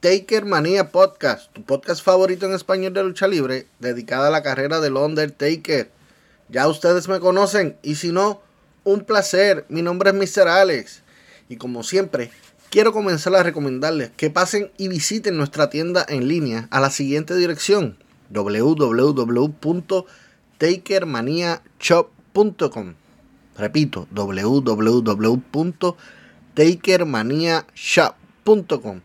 Taker Manía Podcast, tu podcast favorito en español de lucha libre, dedicada a la carrera del Undertaker. Ya ustedes me conocen y si no, un placer. Mi nombre es Mr. Alex y como siempre, quiero comenzar a recomendarles que pasen y visiten nuestra tienda en línea a la siguiente dirección: www.takermaniashop.com. Repito, www.takermaniashop.com.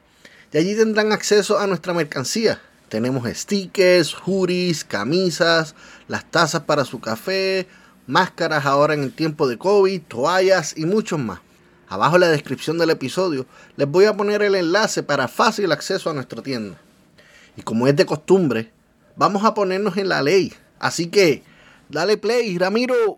Y allí tendrán acceso a nuestra mercancía. Tenemos stickers, hoodies, camisas, las tazas para su café, máscaras ahora en el tiempo de COVID, toallas y muchos más. Abajo en la descripción del episodio les voy a poner el enlace para fácil acceso a nuestra tienda. Y como es de costumbre, vamos a ponernos en la ley. Así que, dale play, Ramiro.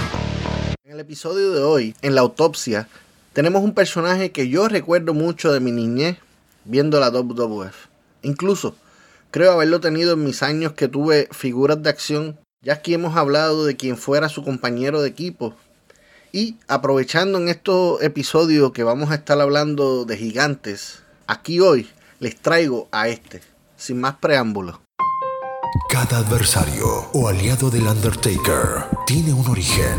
Episodio de hoy, en la autopsia, tenemos un personaje que yo recuerdo mucho de mi niñez viendo la WWF. Incluso creo haberlo tenido en mis años que tuve figuras de acción, ya aquí hemos hablado de quien fuera su compañero de equipo. Y aprovechando en estos episodios que vamos a estar hablando de gigantes, aquí hoy les traigo a este, sin más preámbulos. Cada adversario o aliado del Undertaker tiene un origen,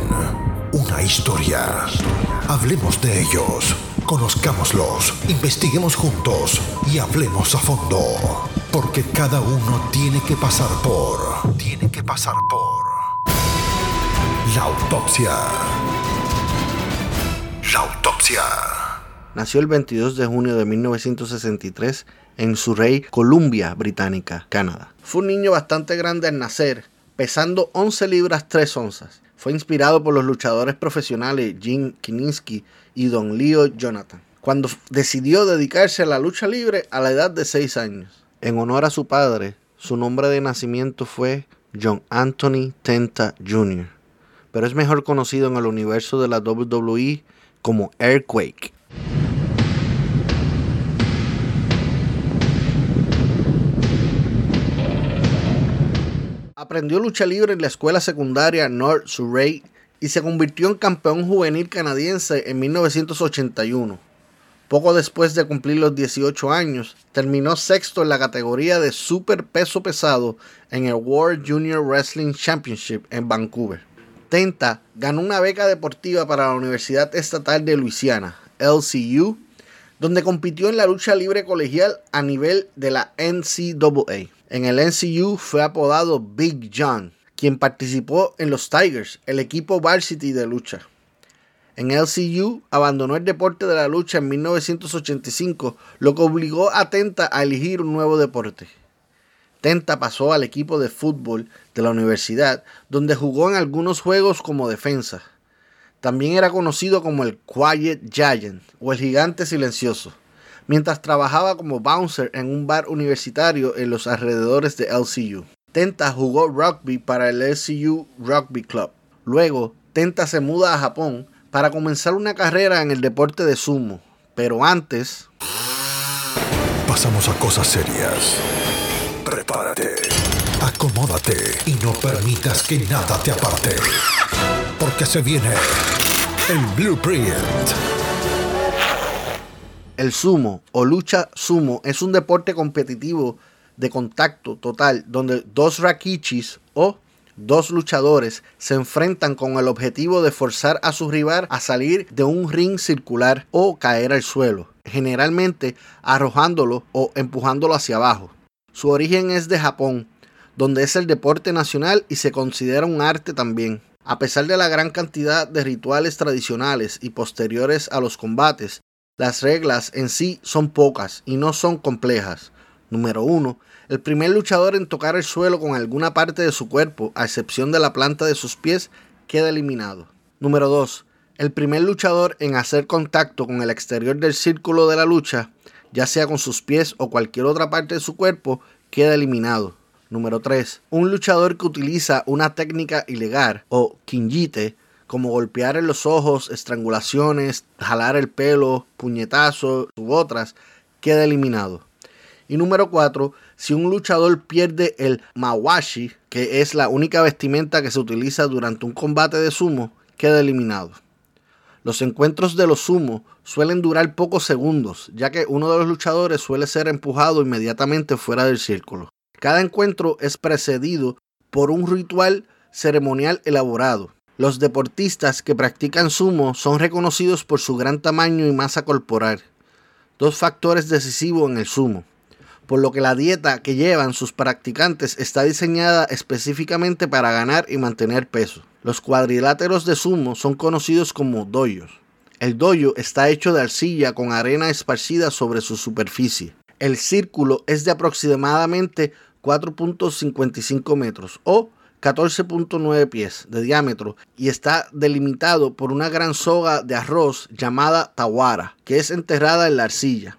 una historia. Hablemos de ellos, conozcámoslos, investiguemos juntos y hablemos a fondo. Porque cada uno tiene que pasar por. Tiene que pasar por. La autopsia. La autopsia. Nació el 22 de junio de 1963 en Surrey, Columbia Británica, Canadá. Fue un niño bastante grande al nacer, pesando 11 libras 3 onzas. Fue inspirado por los luchadores profesionales Jim Kiniski y Don Leo Jonathan, cuando decidió dedicarse a la lucha libre a la edad de 6 años. En honor a su padre, su nombre de nacimiento fue John Anthony Tenta Jr., pero es mejor conocido en el universo de la WWE como Earthquake. Aprendió lucha libre en la escuela secundaria North Surrey y se convirtió en campeón juvenil canadiense en 1981. Poco después de cumplir los 18 años, terminó sexto en la categoría de super peso pesado en el World Junior Wrestling Championship en Vancouver. Tenta ganó una beca deportiva para la Universidad Estatal de Luisiana, LCU, donde compitió en la lucha libre colegial a nivel de la NCAA. En el NCU fue apodado Big John, quien participó en los Tigers, el equipo varsity de lucha. En LCU abandonó el deporte de la lucha en 1985, lo que obligó a Tenta a elegir un nuevo deporte. Tenta pasó al equipo de fútbol de la universidad, donde jugó en algunos juegos como defensa. También era conocido como el Quiet Giant o el gigante silencioso, mientras trabajaba como bouncer en un bar universitario en los alrededores de LCU. Tenta jugó rugby para el LCU Rugby Club. Luego, Tenta se muda a Japón para comenzar una carrera en el deporte de sumo, Pero antes... Pasamos a cosas serias. Prepárate, acomódate y no permitas que nada te aparte. Porque se viene el blueprint. El sumo o lucha sumo es un deporte competitivo de contacto total donde dos rakichis o dos luchadores se enfrentan con el objetivo de forzar a su rival a salir de un ring circular o caer al suelo, generalmente arrojándolo o empujándolo hacia abajo. Su origen es de Japón, donde es el deporte nacional y se considera un arte también. A pesar de la gran cantidad de rituales tradicionales y posteriores a los combates, las reglas en sí son pocas y no son complejas. Número 1. El primer luchador en tocar el suelo con alguna parte de su cuerpo, a excepción de la planta de sus pies, queda eliminado. Número 2. El primer luchador en hacer contacto con el exterior del círculo de la lucha, ya sea con sus pies o cualquier otra parte de su cuerpo, queda eliminado. Número 3. Un luchador que utiliza una técnica ilegal o kinjite, como golpear en los ojos, estrangulaciones, jalar el pelo, puñetazos u otras, queda eliminado. Y número 4, si un luchador pierde el mawashi, que es la única vestimenta que se utiliza durante un combate de sumo, queda eliminado. Los encuentros de los sumo suelen durar pocos segundos, ya que uno de los luchadores suele ser empujado inmediatamente fuera del círculo. Cada encuentro es precedido por un ritual ceremonial elaborado. Los deportistas que practican sumo son reconocidos por su gran tamaño y masa corporal, dos factores decisivos en el sumo por lo que la dieta que llevan sus practicantes está diseñada específicamente para ganar y mantener peso. Los cuadriláteros de sumo son conocidos como doyos. El doyo está hecho de arcilla con arena esparcida sobre su superficie. El círculo es de aproximadamente 4.55 metros o 14.9 pies de diámetro y está delimitado por una gran soga de arroz llamada tawara, que es enterrada en la arcilla.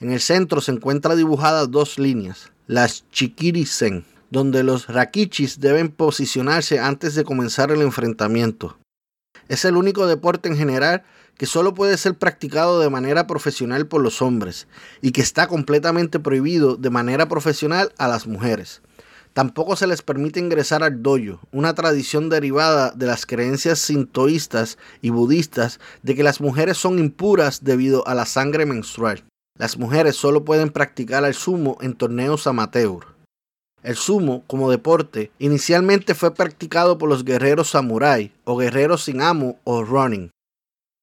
En el centro se encuentran dibujadas dos líneas, las chikiri-sen, donde los rakichis deben posicionarse antes de comenzar el enfrentamiento. Es el único deporte en general que solo puede ser practicado de manera profesional por los hombres y que está completamente prohibido de manera profesional a las mujeres. Tampoco se les permite ingresar al doyo, una tradición derivada de las creencias sintoístas y budistas de que las mujeres son impuras debido a la sangre menstrual. Las mujeres solo pueden practicar el sumo en torneos amateur. El sumo, como deporte, inicialmente fue practicado por los guerreros samurái o guerreros sin amo o running.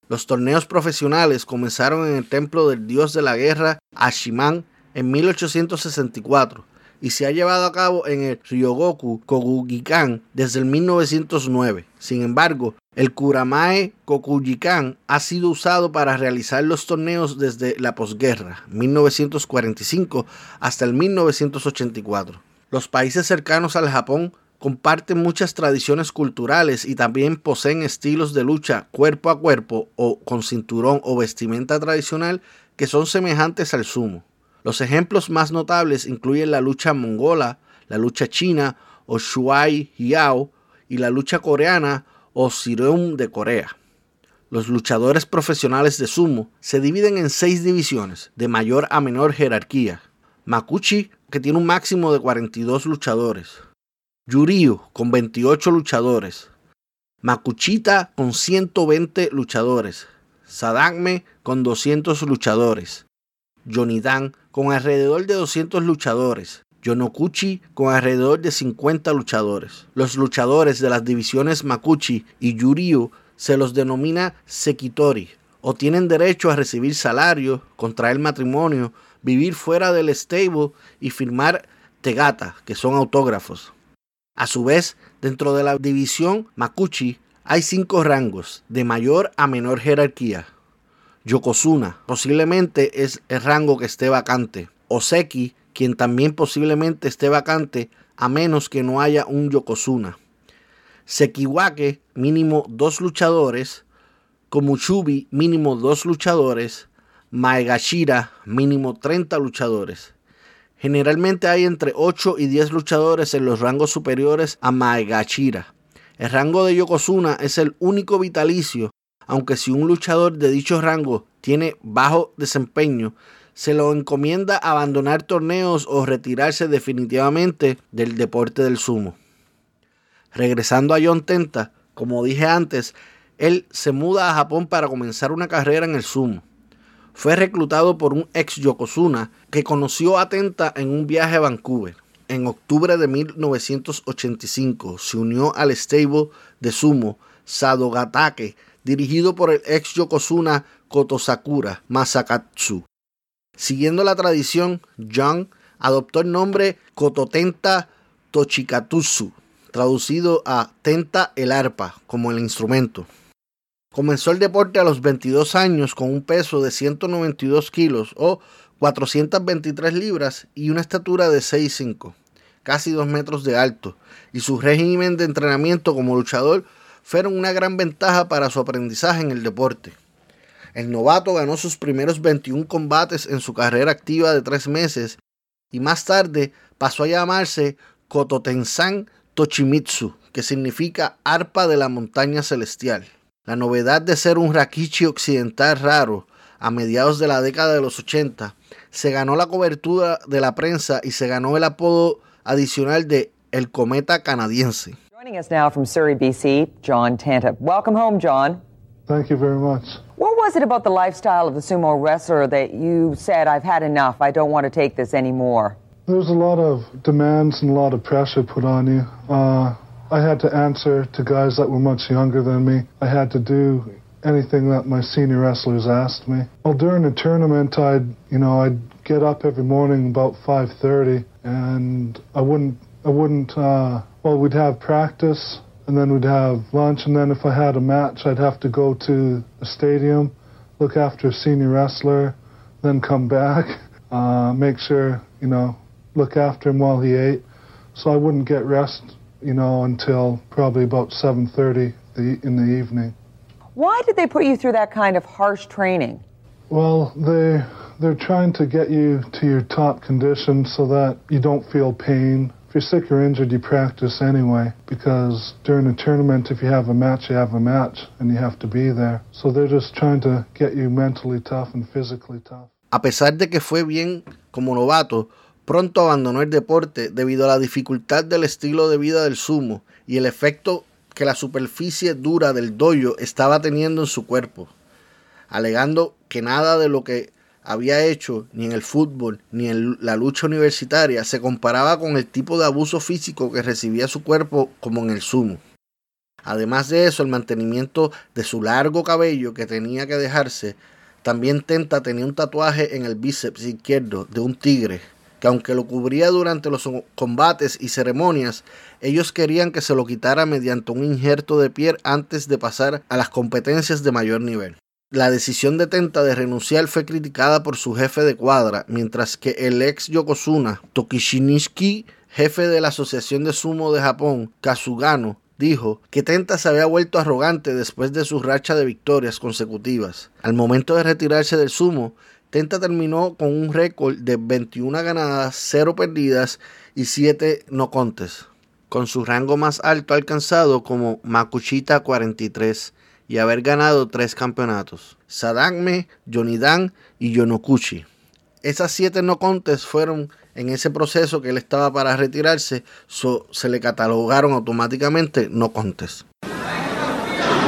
Los torneos profesionales comenzaron en el templo del dios de la guerra Ashiman en 1864 y se ha llevado a cabo en el Ryogoku Kokugikan desde el 1909. Sin embargo, el Kuramae Kokugikan ha sido usado para realizar los torneos desde la posguerra, 1945, hasta el 1984. Los países cercanos al Japón comparten muchas tradiciones culturales y también poseen estilos de lucha cuerpo a cuerpo o con cinturón o vestimenta tradicional que son semejantes al sumo. Los ejemplos más notables incluyen la lucha mongola, la lucha china o Shuai Yao y la lucha coreana o Sireum de Corea. Los luchadores profesionales de sumo se dividen en seis divisiones, de mayor a menor jerarquía. Makuchi, que tiene un máximo de 42 luchadores. Yuryu, con 28 luchadores. Makuchita, con 120 luchadores. Sadagme, con 200 luchadores. Yonidan, con alrededor de 200 luchadores. Yonokuchi con alrededor de 50 luchadores. Los luchadores de las divisiones Makuchi y Yuryu se los denomina Sekitori o tienen derecho a recibir salario, contraer matrimonio, vivir fuera del stable y firmar tegata, que son autógrafos. A su vez, dentro de la división Makuchi hay cinco rangos, de mayor a menor jerarquía. Yokozuna posiblemente es el rango que esté vacante. Oseki, quien también posiblemente esté vacante, a menos que no haya un Yokozuna. Sekiwake, mínimo dos luchadores. Komuchubi, mínimo dos luchadores. Maegashira, mínimo 30 luchadores. Generalmente hay entre 8 y 10 luchadores en los rangos superiores a Maegashira. El rango de Yokozuna es el único vitalicio aunque si un luchador de dicho rango tiene bajo desempeño, se lo encomienda abandonar torneos o retirarse definitivamente del deporte del sumo. Regresando a John Tenta, como dije antes, él se muda a Japón para comenzar una carrera en el sumo. Fue reclutado por un ex Yokozuna que conoció a Tenta en un viaje a Vancouver. En octubre de 1985 se unió al stable de sumo Sadogatake, dirigido por el ex Yokozuna Kotosakura Masakatsu. Siguiendo la tradición, John adoptó el nombre Kototenta Tochikatsu, traducido a Tenta el arpa, como el instrumento. Comenzó el deporte a los 22 años con un peso de 192 kilos o 423 libras y una estatura de 6'5, casi 2 metros de alto, y su régimen de entrenamiento como luchador fueron una gran ventaja para su aprendizaje en el deporte. El novato ganó sus primeros 21 combates en su carrera activa de tres meses y más tarde pasó a llamarse Kototensan Tochimitsu, que significa arpa de la montaña celestial. La novedad de ser un rakichi occidental raro a mediados de la década de los 80 se ganó la cobertura de la prensa y se ganó el apodo adicional de El Cometa Canadiense. Joining us now from Surrey, BC, John Tanta. Welcome home, John. Thank you very much. What was it about the lifestyle of the sumo wrestler that you said, I've had enough, I don't want to take this anymore? There's a lot of demands and a lot of pressure put on you. Uh, I had to answer to guys that were much younger than me. I had to do anything that my senior wrestlers asked me. Well, during the tournament, I'd, you know, I'd get up every morning about 5:30, and I wouldn't, I wouldn't. Uh, well, we'd have practice, and then we'd have lunch, and then if I had a match, I'd have to go to the stadium, look after a senior wrestler, then come back, uh, make sure, you know, look after him while he ate, so I wouldn't get rest you know, until probably about 7.30 in the evening. Why did they put you through that kind of harsh training? Well, they, they're trying to get you to your top condition so that you don't feel pain. If you're sick or injured, you practice anyway because during a tournament, if you have a match, you have a match and you have to be there. So they're just trying to get you mentally tough and physically tough. A pesar de que fue bien como novato, Pronto abandonó el deporte debido a la dificultad del estilo de vida del sumo y el efecto que la superficie dura del doyo estaba teniendo en su cuerpo, alegando que nada de lo que había hecho ni en el fútbol ni en la lucha universitaria se comparaba con el tipo de abuso físico que recibía su cuerpo como en el sumo. Además de eso, el mantenimiento de su largo cabello que tenía que dejarse, también Tenta tenía un tatuaje en el bíceps izquierdo de un tigre que aunque lo cubría durante los combates y ceremonias, ellos querían que se lo quitara mediante un injerto de piel antes de pasar a las competencias de mayor nivel. La decisión de Tenta de renunciar fue criticada por su jefe de cuadra, mientras que el ex Yokozuna, Tokishiniski, jefe de la Asociación de Sumo de Japón, Kazugano, dijo que Tenta se había vuelto arrogante después de su racha de victorias consecutivas. Al momento de retirarse del sumo, Tenta terminó con un récord de 21 ganadas, 0 perdidas y 7 no contes, con su rango más alto alcanzado como Makuchita 43 y haber ganado 3 campeonatos, Sadagme, Yonidan y Yonokuchi. Esas 7 no contes fueron en ese proceso que él estaba para retirarse, se le catalogaron automáticamente no contes.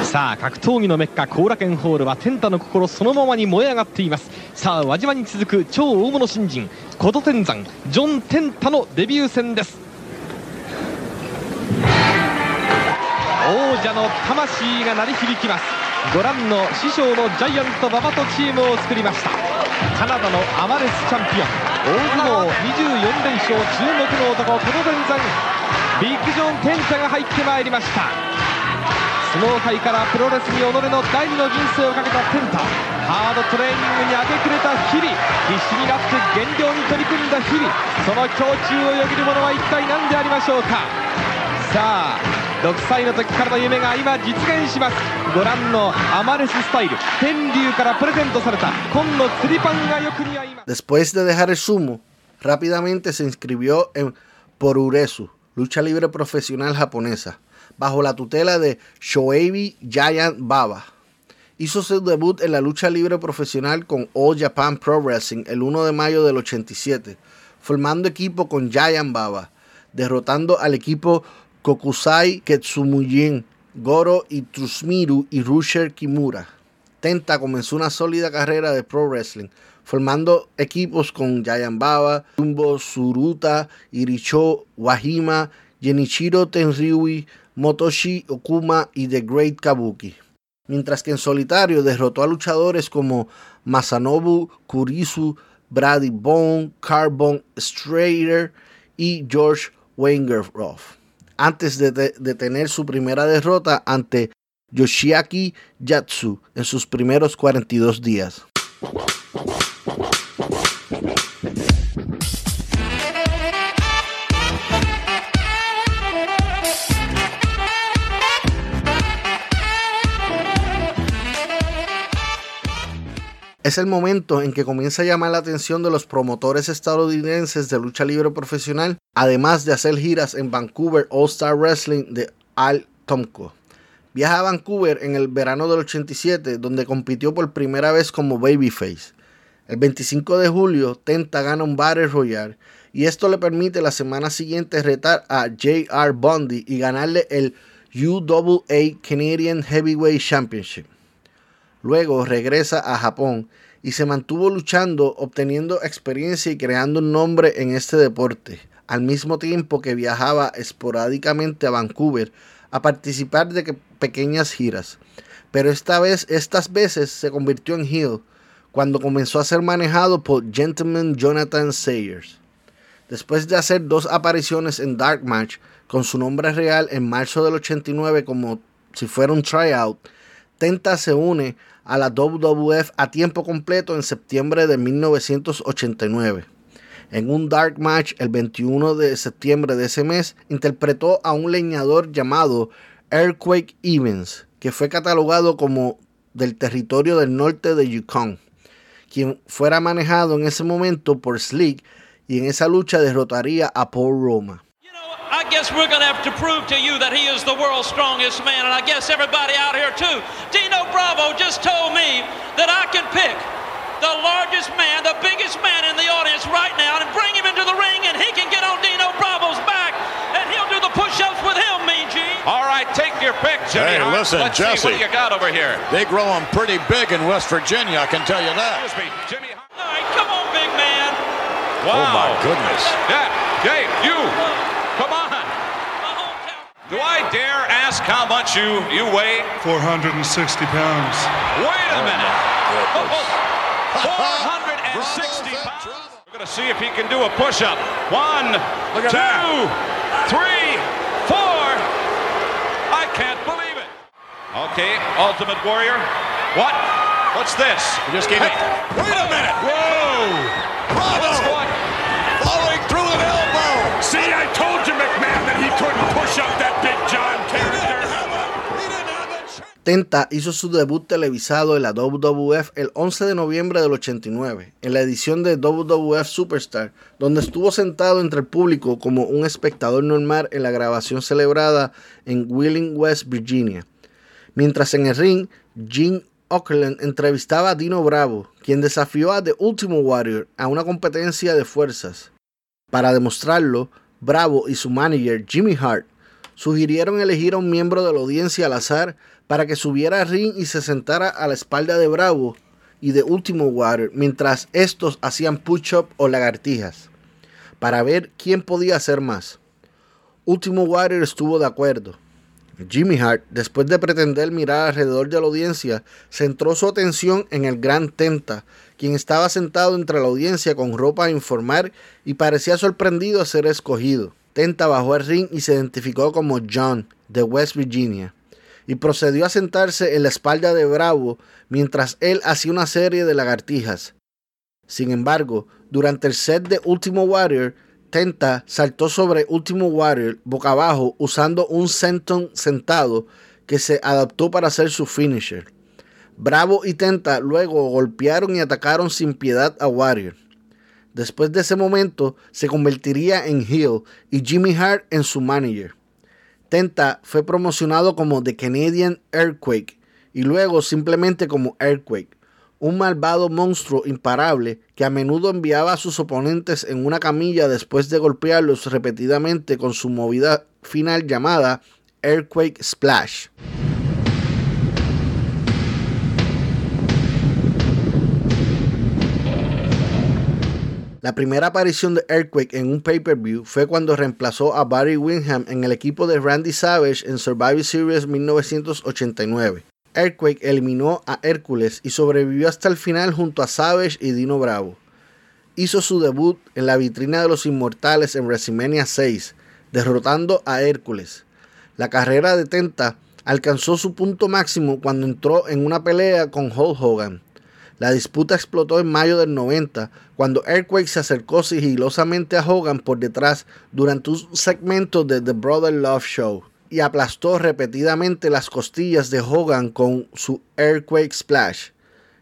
さあ格闘技のメッカ後楽園ホールは天太の心そのままに燃え上がっていますさあ輪島に続く超大物新人琴天山ジョン・天太のデビュー戦です 王者の魂が鳴り響きます。ご覧の師匠のジャイアント馬場とチームを作りました。カナダのアマレスチャンピオン。大相撲24連勝注目の男琴天山ビッグジョン・天太が入ってまいりました。相撲界からプロレスに己の第二の人生をかけたテンタ。ハードトレーニングに明け暮れた日々。必死になって減量に取り組んだ日々。その胸中をよぎるものは一体何でありましょうか。さあ6歳の時からの夢が今実現しますご覧のアマレススタイル天竜からプレゼントされた紺の釣りパンがよく似合います Después de dejar el sumo, rápidamente se inscribió en Poruresu, lucha libre profesional japonesa. bajo la tutela de Shoeibi Giant Baba hizo su debut en la lucha libre profesional con All Japan Pro Wrestling el 1 de mayo del 87, formando equipo con Giant Baba, derrotando al equipo Kokusai Ketsumujin, Goro y Trusmiru y Rusher Kimura. Tenta comenzó una sólida carrera de pro wrestling, formando equipos con Giant Baba, Jumbo Suruta, Iricho Wahima, Genichiro Tenryui, Motoshi Okuma y The Great Kabuki. Mientras que en solitario derrotó a luchadores como Masanobu Kurisu, Brady Bone, Carbon Strader y George Wengeroff, antes de, tener su primera derrota ante Yoshiaki Yatsu en sus primeros 42 días. Es el momento en que comienza a llamar la atención de los promotores estadounidenses de lucha libre profesional, además de hacer giras en Vancouver All Star Wrestling de Al Tomko. Viaja a Vancouver en el verano del 87, donde compitió por primera vez como babyface. El 25 de julio, Tenta gana un Battle Royale y esto le permite la semana siguiente retar a J.R. Bundy y ganarle el UAA Canadian Heavyweight Championship. Luego regresa a Japón y se mantuvo luchando, obteniendo experiencia y creando un nombre en este deporte, al mismo tiempo que viajaba esporádicamente a Vancouver a participar de pequeñas giras. Pero esta vez, estas veces se convirtió en heel cuando comenzó a ser manejado por Gentleman Jonathan Sayers. Después de hacer dos apariciones en Dark Match con su nombre real en marzo del 89 como si fuera un tryout, Tenta se une a la WWF a tiempo completo en septiembre de 1989. En un dark match el 21 de septiembre de ese mes, interpretó a un leñador llamado Earthquake Evans, que fue catalogado como del territorio del norte de Yukon, quien fuera manejado en ese momento por Slick y en esa lucha derrotaría a Paul Roma. I guess we're going to have to prove to you that he is the world's strongest man, and I guess everybody out here too. Dino Bravo just told me that I can pick the largest man, the biggest man in the audience right now, and bring him into the ring, and he can get on Dino Bravo's back, and he'll do the push-ups with him, Mean Gene. All right, take your pick, Jimmy. Hey, Hart. listen, Let's Jesse. see what you got over here. They grow them pretty big in West Virginia, I can tell you that. Excuse me, Jimmy. Hart. All right, come on, big man. Wow. Oh, my goodness. Yeah, Dave, you. Come on. My hometown. Do I dare ask how much you you weigh? 460 pounds. Wait a minute. goodness. 460 pounds. We're going to see if he can do a push-up. One, Look at two, three, four. I can't believe it. Okay, Ultimate Warrior. What? What's this? He just gave it. Wait a minute. Whoa! Bravo! What's? Following through an elbow. See, I told you, McMahon, that he couldn't push up that 70 hizo su debut televisado en la WWF el 11 de noviembre del 89, en la edición de WWF Superstar, donde estuvo sentado entre el público como un espectador normal en la grabación celebrada en Wheeling, West Virginia. Mientras en el ring, Gene Okerlund entrevistaba a Dino Bravo, quien desafió a The Ultimate Warrior a una competencia de fuerzas. Para demostrarlo, Bravo y su manager Jimmy Hart sugirieron elegir a un miembro de la audiencia al azar para que subiera al ring y se sentara a la espalda de Bravo y de Ultimo Warrior mientras estos hacían push-up o lagartijas, para ver quién podía hacer más. Ultimo Warrior estuvo de acuerdo. Jimmy Hart, después de pretender mirar alrededor de la audiencia, centró su atención en el gran Tenta, quien estaba sentado entre la audiencia con ropa a informar y parecía sorprendido a ser escogido. Tenta bajó al ring y se identificó como John, de West Virginia, y procedió a sentarse en la espalda de Bravo mientras él hacía una serie de lagartijas. Sin embargo, durante el set de Ultimo Warrior, Tenta saltó sobre Ultimo Warrior boca abajo usando un senton sentado que se adaptó para hacer su finisher. Bravo y Tenta luego golpearon y atacaron sin piedad a Warrior. Después de ese momento se convertiría en heel y Jimmy Hart en su manager. Tenta fue promocionado como The Canadian Earthquake y luego simplemente como Earthquake, un malvado monstruo imparable que a menudo enviaba a sus oponentes en una camilla después de golpearlos repetidamente con su movida final llamada Earthquake Splash. La primera aparición de Earthquake en un pay-per-view fue cuando reemplazó a Barry Windham en el equipo de Randy Savage en Survivor Series 1989. Earthquake eliminó a Hércules y sobrevivió hasta el final junto a Savage y Dino Bravo. Hizo su debut en la vitrina de los Inmortales en WrestleMania 6, derrotando a Hércules. La carrera de Tenta alcanzó su punto máximo cuando entró en una pelea con Hulk Hogan. La disputa explotó en mayo del 90, cuando Earthquake se acercó sigilosamente a Hogan por detrás durante un segmento de The Brother Love Show y aplastó repetidamente las costillas de Hogan con su Earthquake Splash.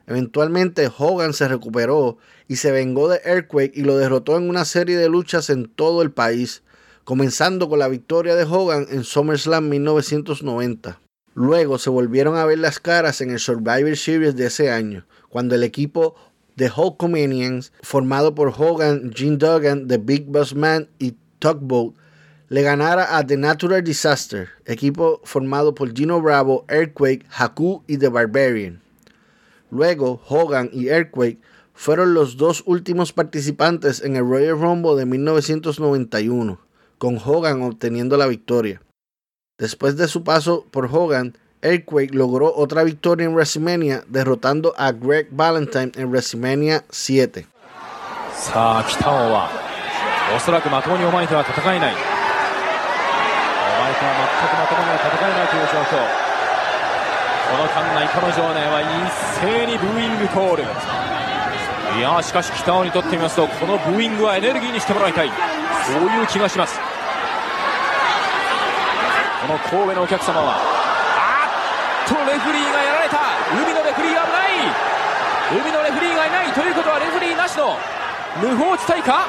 Eventualmente Hogan se recuperó y se vengó de Earthquake y lo derrotó en una serie de luchas en todo el país, comenzando con la victoria de Hogan en SummerSlam 1990. Luego se volvieron a ver las caras en el Survivor Series de ese año, cuando el equipo de Hulkamanians, formado por Hogan, Gene Duggan, The Big Boss Man y Tugboat, le ganara a The Natural Disaster, equipo formado por Gino Bravo, Earthquake, Haku y The Barbarian. Luego, Hogan y Earthquake fueron los dos últimos participantes en el Royal Rumble de 1991, con Hogan obteniendo la victoria. Después de su paso por Hogan, Earthquake logró otra victoria en WrestleMania derrotando a Greg Valentine en WrestleMania 7. さあ北尾はおそらくまともにお前とは戦えない。お前とは全くまともには戦えないという状況。この間内彼女はねは一斉にブーイングコール。いやしかし北尾にとってみますとこのブーイングはエネルギーにしてもらいたい。そういう気がします。この神戸のお客様は とレフリーがやられた海のレフリーが危ない海のレフリーがいないということはレフリーなしの無法地帯か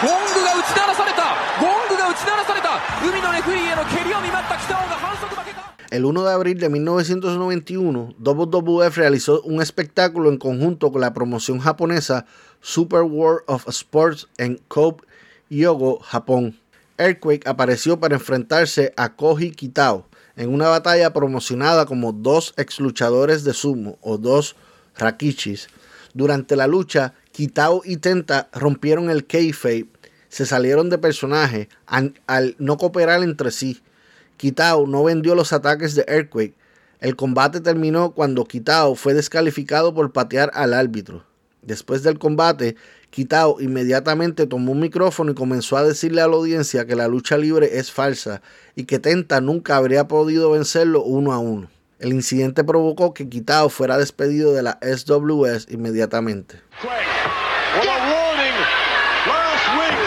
ゴングが打ち鳴らされたゴングが打ち鳴らされた海のレフリーへの蹴りを見舞った北尾が反則負けか El 1 de abril de 1991, WWF realizó un espectáculo en conjunto con la promoción japonesa Super World of Sports en Kobe, Hyogo, Japón. Earthquake apareció para enfrentarse a Koji Kitao en una batalla promocionada como dos ex luchadores de sumo o dos rakichis. Durante la lucha, Kitao y Tenta rompieron el kayfabe, se salieron de personaje al, no cooperar entre sí. Kitao no vendió los ataques de Earthquake. El combate terminó cuando Kitao fue descalificado por patear al árbitro. Después del combate, Kitao inmediatamente tomó un micrófono y comenzó a decirle a la audiencia que la lucha libre es falsa y que Tenta nunca habría podido vencerlo uno a uno. El incidente provocó que Kitao fuera despedido de la SWS inmediatamente a warning last week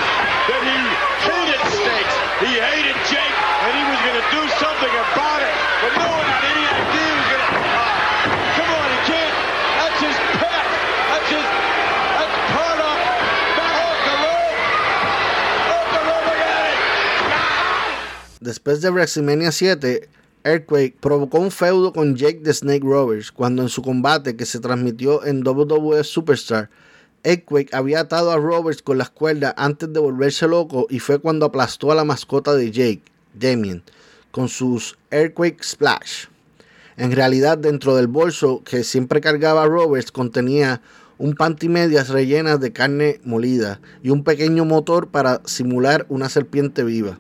that he hated snakes. He hated Jake, and he was going to do something about it. But no one had any idea he was going to. come on, he can't. That's his pet. That's his. That's part of. Not off the rope. Off the rope, look at it. Después de WrestleMania 7, Earthquake provocó un feudo con Jake the Snake Roberts cuando en su combate que se transmitió en WWF Superstar, Earthquake había atado a Roberts con las cuerdas antes de volverse loco y fue cuando aplastó a la mascota de Jake, Damien, con sus Earthquake Splash. En realidad, dentro del bolso que siempre cargaba Roberts contenía un pantimedias rellenas de carne molida y un pequeño motor para simular una serpiente viva.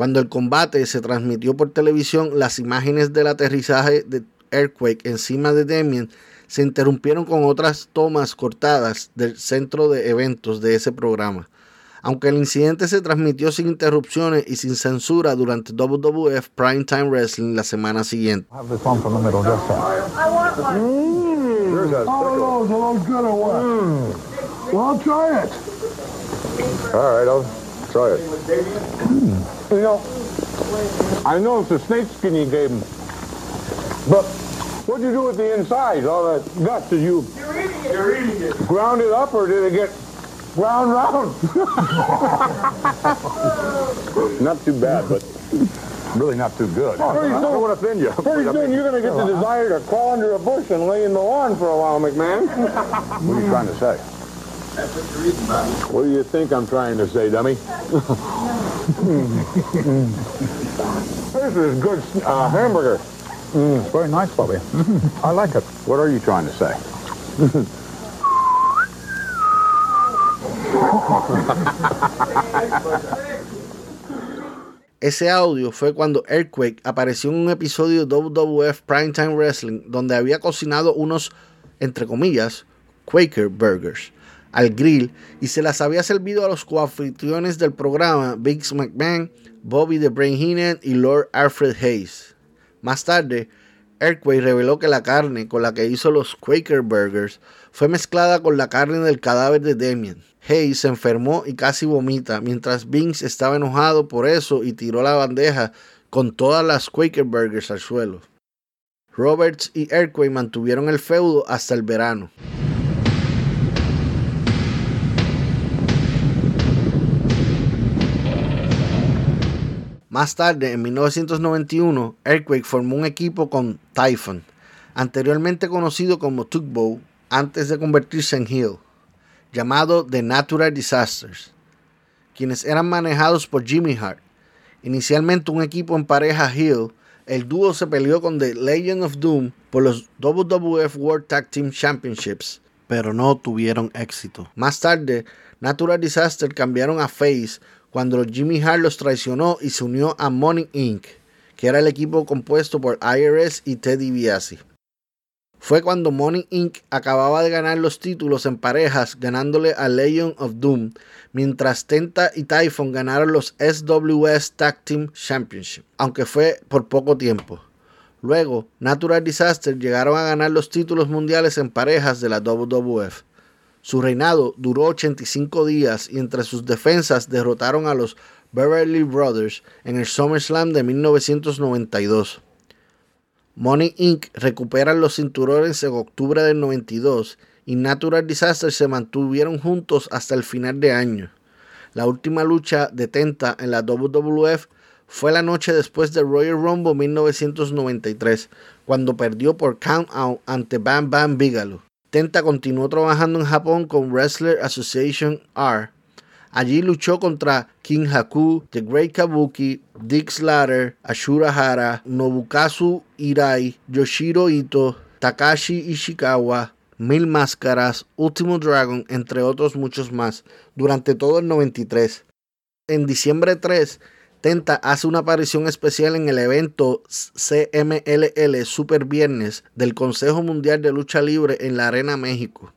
Cuando el combate se transmitió por televisión, las imágenes del aterrizaje de Earthquake encima de Damien se interrumpieron con otras tomas cortadas del centro de eventos de ese programa. Aunque el incidente se transmitió sin interrupciones y sin censura durante WWF Primetime Wrestling la semana siguiente. This one from the middle, just that. There's a Oh, those are those good or what? Well, I'll try it. All right, I'll try it. You know, I know it's a snake skin you gave him, but what'd you do with the inside, all that guts? Did you You're eating it. You're eating it. ground it up or did it get ground round? Not too bad, but really not too good. Pretty I don't want to offend you. Pretty soon you're going to get the desire to crawl under a bush and lay in the lawn for a while, McMahon. What are you trying to say? What do you think I'm trying to say, dummy? this is good uh, hamburger. Mm, it's very nice, Bobby. I like it. What are you trying to say? Ese audio fue cuando Earthquake apareció en un episodio de WWF Primetime Wrestling donde había cocinado unos, entre comillas, Quaker Burgers al grill y se las había servido a los coanfitriones del programa Biggs McMahon, Bobby the Brain y Lord Alfred Hayes. Más tarde, Earthquake reveló que la carne con la que hizo los Quaker Burgers fue mezclada con la carne del cadáver de Damien. Hayes se enfermó y casi vomita, mientras Vince estaba enojado por eso y tiró la bandeja con todas las Quaker Burgers al suelo. Roberts y Earthquake mantuvieron el feudo hasta el verano. Más tarde, en 1991, Earthquake formó un equipo con Typhon, anteriormente conocido como Tugbow, antes de convertirse en Hill, llamado The Natural Disasters, quienes eran manejados por Jimmy Hart. Inicialmente un equipo en pareja Hill, el dúo se peleó con The Legend of Doom por los WWF World Tag Team Championships, pero no tuvieron éxito. Más tarde, Natural Disaster cambiaron a Face cuando Jimmy Hart los traicionó y se unió a Money Inc., que era el equipo compuesto por IRS y Teddy Biasi. Fue cuando Money Inc. acababa de ganar los títulos en parejas, ganándole a Legion of Doom, mientras Tenta y Typhon ganaron los SWS Tag Team Championship, aunque fue por poco tiempo. Luego, Natural Disaster llegaron a ganar los títulos mundiales en parejas de la WWF. Su reinado duró 85 días y entre sus defensas derrotaron a los Beverly Brothers en el SummerSlam de 1992. Money Inc. recuperan los cinturones en octubre del 92 y Natural Disaster se mantuvieron juntos hasta el final de año. La última lucha de Tenta en la WWF fue la noche después de Royal Rumble 1993, cuando perdió por count out ante Bam Bam Bigelow. Tenta continuó trabajando en Japón con Wrestler Association R. Allí luchó contra King Haku, The Great Kabuki, Dick Slater, Ashura Hara, Nobukazu Irai, Yoshiro Ito, Takashi Ishikawa, Mil Máscaras, Último Dragon, entre otros muchos más, durante todo el 93. En diciembre 3, Tenta hace una aparición especial en el evento CMLL Super Viernes del Consejo Mundial de Lucha Libre en la Arena México.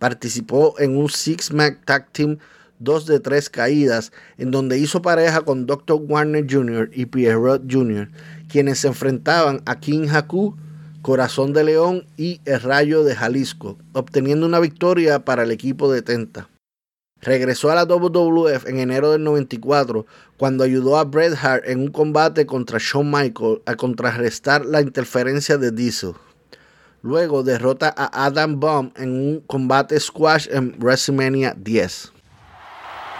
Participó en un Six Man Tag Team 2 de 3 caídas, en donde hizo pareja con Dr. Warner Jr. y Pierrot Jr., quienes se enfrentaban a King Haku, Corazón de León y El Rayo de Jalisco, obteniendo una victoria para el equipo de Tenta. Regresó a la WWF en enero del 94 cuando ayudó a Bret Hart en un combate contra Shawn Michaels a contrarrestar la interferencia de Diesel. Luego derrota a Adam Bomb en un combate squash en WrestleMania 10.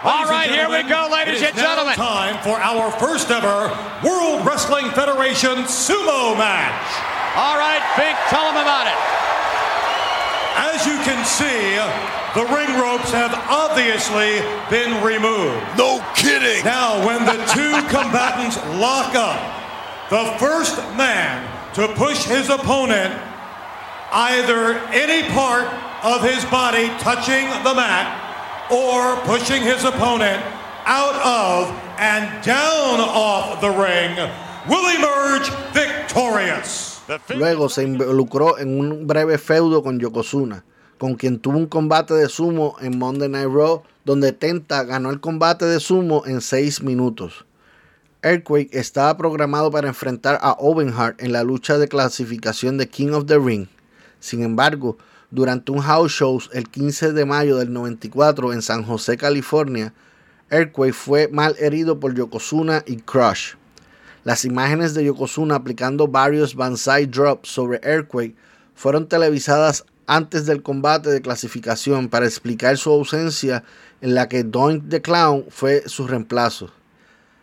All right, here we go, ladies and gentlemen. time for our first ever World Wrestling Federation sumo match. All right, Fink, tell them about it. As you can see, the ring ropes have obviously been removed. No kidding. Now, when the two combatants lock up, the first man to push his opponent either any part of his body touching the mat or pushing his opponent out of and down off the ring will emerge victorious. Luego se involucró en un breve feudo con Yokozuna, con quien tuvo un combate de sumo en Monday Night Raw, donde Tenta ganó el combate de sumo en 6 minutos. Earthquake estaba programado para enfrentar a Owen Hart en la lucha de clasificación de King of the Ring. Sin embargo, durante un house show el 15 de mayo del 94 en San José, California, Earthquake fue mal herido por Yokozuna y Crush. Las imágenes de Yokozuna aplicando varios Banzai drops sobre Earthquake fueron televisadas antes del combate de clasificación para explicar su ausencia en la que Doink the Clown fue su reemplazo.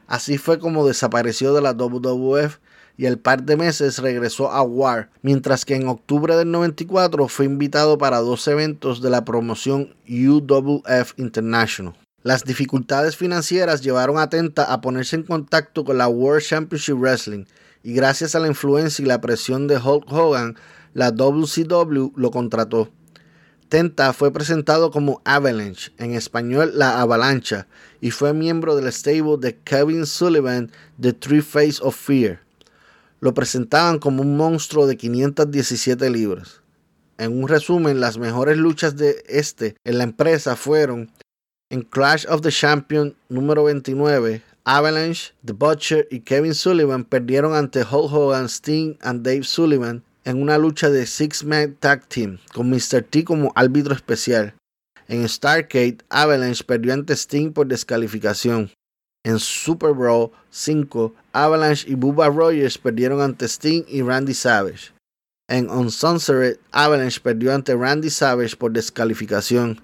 Así fue como desapareció de la WWF y al par de meses regresó a War, mientras que en octubre del 94 fue invitado para dos eventos de la promoción UWF International. Las dificultades financieras llevaron a Tenta a ponerse en contacto con la World Championship Wrestling y gracias a la influencia y la presión de Hulk Hogan, la WCW lo contrató. Tenta fue presentado como Avalanche, en español La Avalancha, y fue miembro del stable de Kevin Sullivan, The Three Face of Fear. Lo presentaban como un monstruo de 517 libras. En un resumen, las mejores luchas de este en la empresa fueron en Clash of the Champion número 29, Avalanche, The Butcher y Kevin Sullivan perdieron ante Hulk Hogan, Sting y Dave Sullivan en una lucha de Six Man Tag Team, con Mr. T como árbitro especial. En Starcade, Avalanche perdió ante Sting por descalificación. En Super Brawl 5, Avalanche y Bubba Rogers perdieron ante Sting y Randy Savage. En Uncensored, Avalanche perdió ante Randy Savage por descalificación.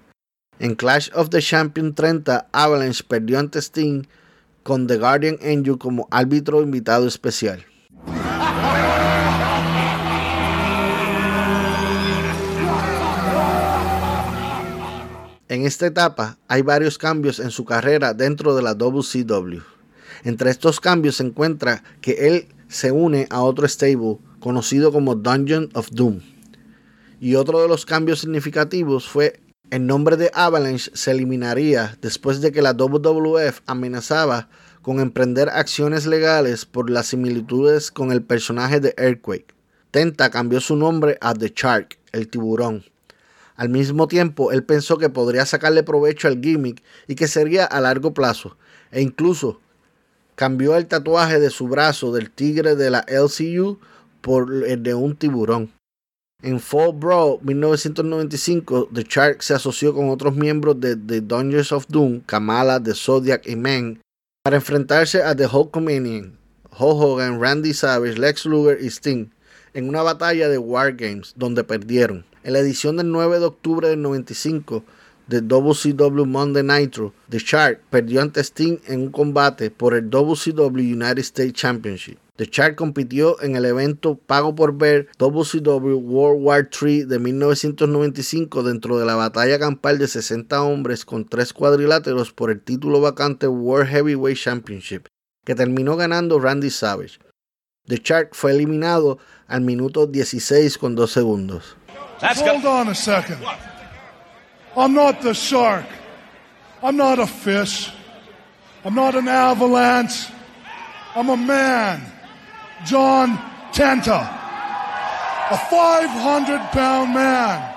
En Clash of the Champion 30, Avalanche perdió ante Sting con The Guardian Angel como árbitro invitado especial. En esta etapa hay varios cambios en su carrera dentro de la WCW. Entre estos cambios se encuentra que él se une a otro stable conocido como Dungeon of Doom. Y otro de los cambios significativos fue el nombre de Avalanche se eliminaría después de que la WWF amenazaba con emprender acciones legales por las similitudes con el personaje de Earthquake. Tenta cambió su nombre a The Shark, el tiburón. Al mismo tiempo, él pensó que podría sacarle provecho al gimmick y que sería a largo plazo, e incluso cambió el tatuaje de su brazo del tigre de la LCU por el de un tiburón. En Fall Brawl 1995, The Shark se asoció con otros miembros de The Dungeons of Doom, Kamala, The Zodiac y Man, para enfrentarse a The Hulkamanian, Hulk Hogan, Randy Savage, Lex Luger y Sting en una batalla de War Games donde perdieron. En la edición del 9 de octubre del 95 de WCW Monday Nitro, The Shark perdió ante Sting en un combate por el WCW United States Championship. The Shark compitió en el evento Pago por Ver WCW World War III de 1995 dentro de la batalla campal de 60 hombres con tres cuadriláteros por el título vacante World Heavyweight Championship, que terminó ganando Randy Savage. The Shark fue eliminado al minuto 16 con 2 segundos. Hold on a second. I'm not the shark. I'm not a fish. I'm not an avalanche. I'm a man. John Tenta. A 500 pound man.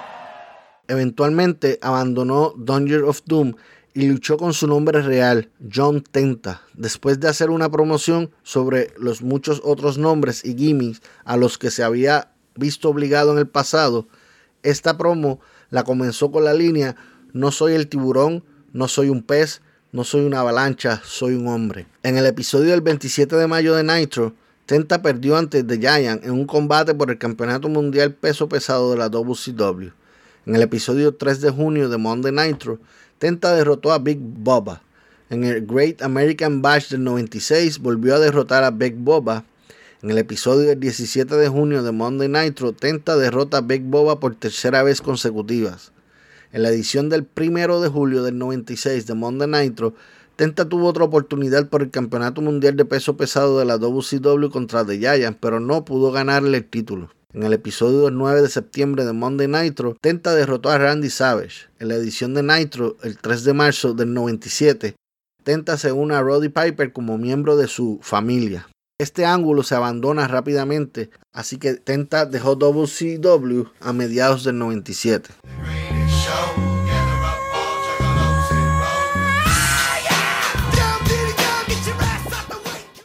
Eventualmente abandonó Dungeon of Doom y luchó con su nombre real, John Tenta, después de hacer una promoción sobre los muchos otros nombres y gimmicks a los que se había visto obligado en el pasado. Esta promo la comenzó con la línea No soy el tiburón, no soy un pez, no soy una avalancha, soy un hombre. En el episodio del 27 de mayo de Nitro, Tenta perdió ante The Giant en un combate por el Campeonato Mundial Peso Pesado de la WCW. En el episodio 3 de junio de Monday Nitro, Tenta derrotó a Big Boba. En el Great American Bash del 96 volvió a derrotar a Big Boba. En el episodio del 17 de junio de Monday Nitro, Tenta derrota a Big Boba por tercera vez consecutivas. En la edición del 1 de julio del 96 de Monday Nitro, Tenta tuvo otra oportunidad por el Campeonato Mundial de Peso Pesado de la WCW contra The Giant, pero no pudo ganarle el título. En el episodio del 9 de septiembre de Monday Nitro, Tenta derrotó a Randy Savage. En la edición de Nitro, el 3 de marzo del 97, Tenta se une a Roddy Piper como miembro de su familia. Este ángulo se abandona rápidamente, así que Tenta dejó WCW a mediados del 97.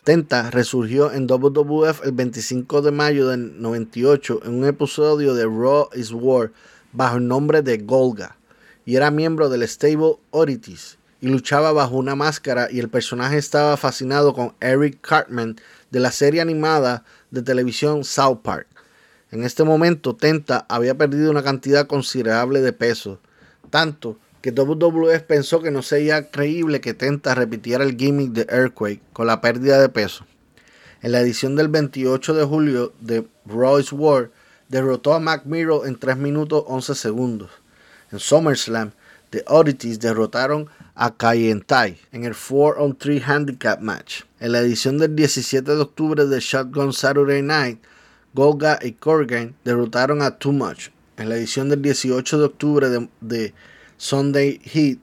Tenta resurgió en WWF el 25 de mayo del 98 en un episodio de Raw is War bajo el nombre de Golga y era miembro del stable Oddities y luchaba bajo una máscara y el personaje estaba fascinado con Eric Cartman de la serie animada de televisión South Park. En este momento Tenta había perdido una cantidad considerable de peso, tanto que WWE pensó que no sería creíble que Tenta repitiera el gimmick de Earthquake con la pérdida de peso. En la edición del 28 de julio de Royce War, derrotó a Mac Miro en 3 minutos 11 segundos. En SummerSlam, The Oddities derrotaron a Kayentai en el 4 on 3 Handicap Match. En la edición del 17 de octubre de Shotgun Saturday Night, Golga y Corgan derrotaron a Too Much. En la edición del 18 de octubre de Sunday Heat,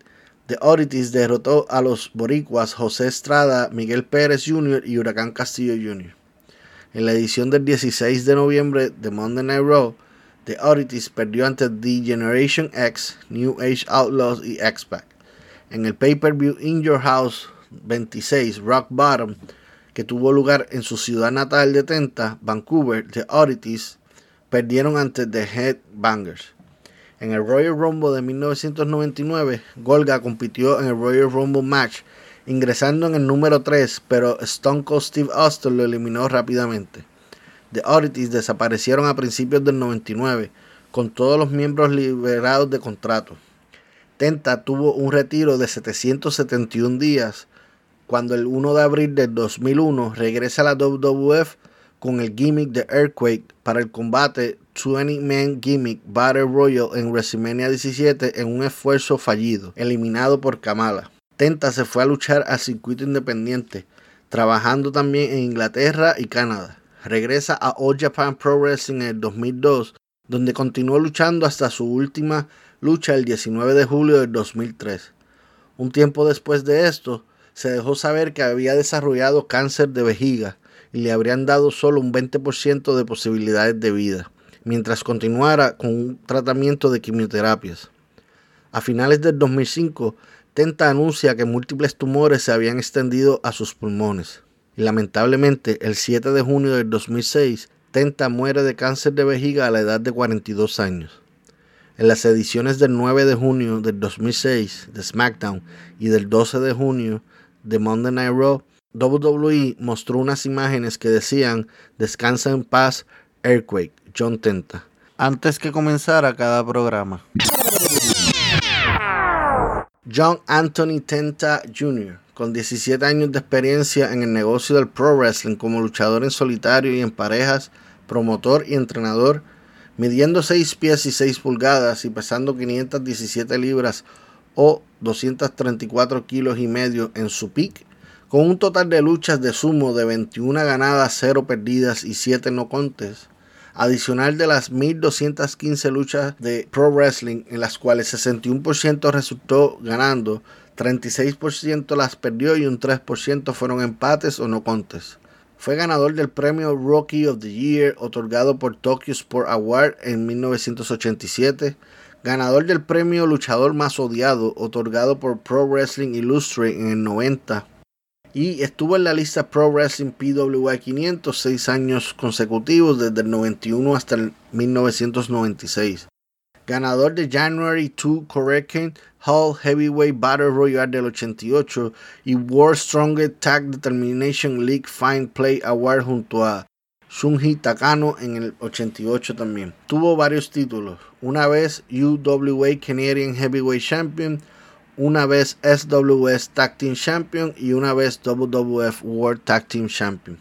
The Oddities derrotó a los boricuas José Estrada, Miguel Pérez Jr. y Huracán Castillo Jr. En la edición del 16 de noviembre de Monday Night Raw, The Oddities perdió ante The Generation X, New Age Outlaws y X-Pac. En el pay-per-view In Your House 26 Rock Bottom, que tuvo lugar en su ciudad natal de Tenta, Vancouver, The Oddities perdieron ante The Headbangers. En el Royal Rumble de 1999, Golga compitió en el Royal Rumble match, ingresando en el número 3, pero Stone Cold Steve Austin lo eliminó rápidamente. The Oddities desaparecieron a principios del 99, con todos los miembros liberados de contrato. Tenta tuvo un retiro de 771 días cuando el 1 de abril del 2001 regresa a la WWF con el gimmick de Earthquake para el combate 20 Man Gimmick Battle Royal en WrestleMania 17 en un esfuerzo fallido, eliminado por Kamala. Tenta se fue a luchar al circuito independiente, trabajando también en Inglaterra y Canadá. Regresa a All Japan Pro Wrestling en el 2002, donde continuó luchando hasta su última lucha el 19 de julio del 2003. Un tiempo después de esto, se dejó saber que había desarrollado cáncer de vejiga y le habrían dado solo un 20% de posibilidades de vida, mientras continuara con un tratamiento de quimioterapias. A finales del 2005, Tenta anuncia que múltiples tumores se habían extendido a sus pulmones. Y lamentablemente, el 7 de junio del 2006, Tenta muere de cáncer de vejiga a la edad de 42 años. En las ediciones del 9 de junio del 2006 de SmackDown y del 12 de junio de Monday Night Raw, WWE mostró unas imágenes que decían Descansa en paz, Earthquake, John Tenta, antes que comenzara cada programa. John Anthony Tenta Jr., con 17 años de experiencia en el negocio del pro wrestling como luchador en solitario y en parejas, promotor y entrenador, midiendo 6 pies y 6 pulgadas y pesando 517 libras o 234 kilos y medio en su peak, con un total de luchas de sumo de 21 ganadas, 0 perdidas y 7 no contes, adicional de las 1215 luchas de pro wrestling en las cuales 61% resultó ganando, 36% las perdió y un 3% fueron empates o no contes. Fue ganador del premio Rookie of the Year otorgado por Tokyo Sport Award en 1987, ganador del premio Luchador Más Odiado otorgado por Pro Wrestling Illustrated en el 90 y estuvo en la lista Pro Wrestling PWI 500 seis años consecutivos desde el 91 hasta el 1996. Ganador de January 2 Correcting Hall Heavyweight Battle Royale del 88 y World Strongest Tag Determination League Fine Play Award junto a Shunji Takano en el 88 también. Tuvo varios títulos, una vez UWA Canadian Heavyweight Champion, una vez SWS Tag Team Champion y una vez WWF World Tag Team Champion.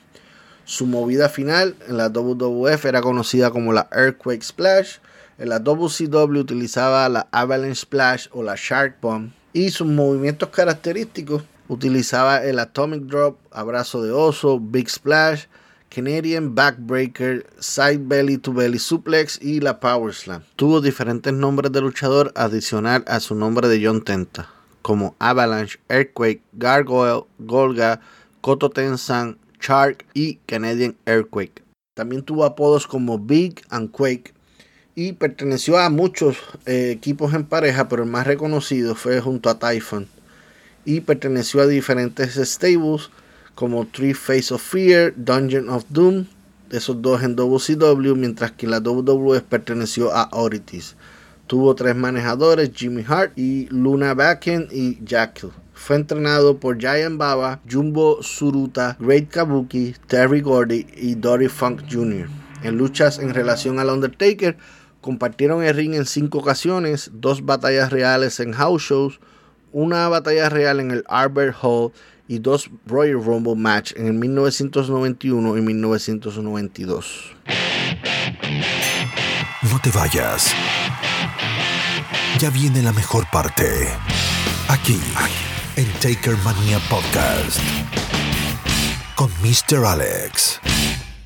Su movida final en la WWF era conocida como la Earthquake Splash, en la WCW utilizaba la Avalanche Splash o la Shark Bomb y sus movimientos característicos utilizaba el Atomic Drop, Abrazo de Oso, Big Splash, Canadian Backbreaker, Side Belly to Belly Suplex y la Power Slam. Tuvo diferentes nombres de luchador adicional a su nombre de John Tenta, como Avalanche, Earthquake, Gargoyle, Golga, Koto Tensan, Shark y Canadian Earthquake. También tuvo apodos como Big and Quake y perteneció a muchos eh, equipos en pareja, pero el más reconocido fue junto a Typhon y perteneció a diferentes stables como Three Face of Fear, Dungeon of Doom, esos dos en WCW, mientras que la WWF perteneció a Oddities. Tuvo tres manejadores, Jimmy Hart y Luna Backen y Jackal. Fue entrenado por Giant Baba, Jumbo Suruta, Great Kabuki, Terry Gordy y Dory Funk Jr. En luchas en relación al Undertaker, Compartieron el ring en cinco ocasiones, dos batallas reales en house shows, una batalla real en el Albert Hall y dos Royal Rumble match en el 1991 y 1992. No te vayas. Ya viene la mejor parte. Aquí, en Taker Mania Podcast. Con Mr. Alex.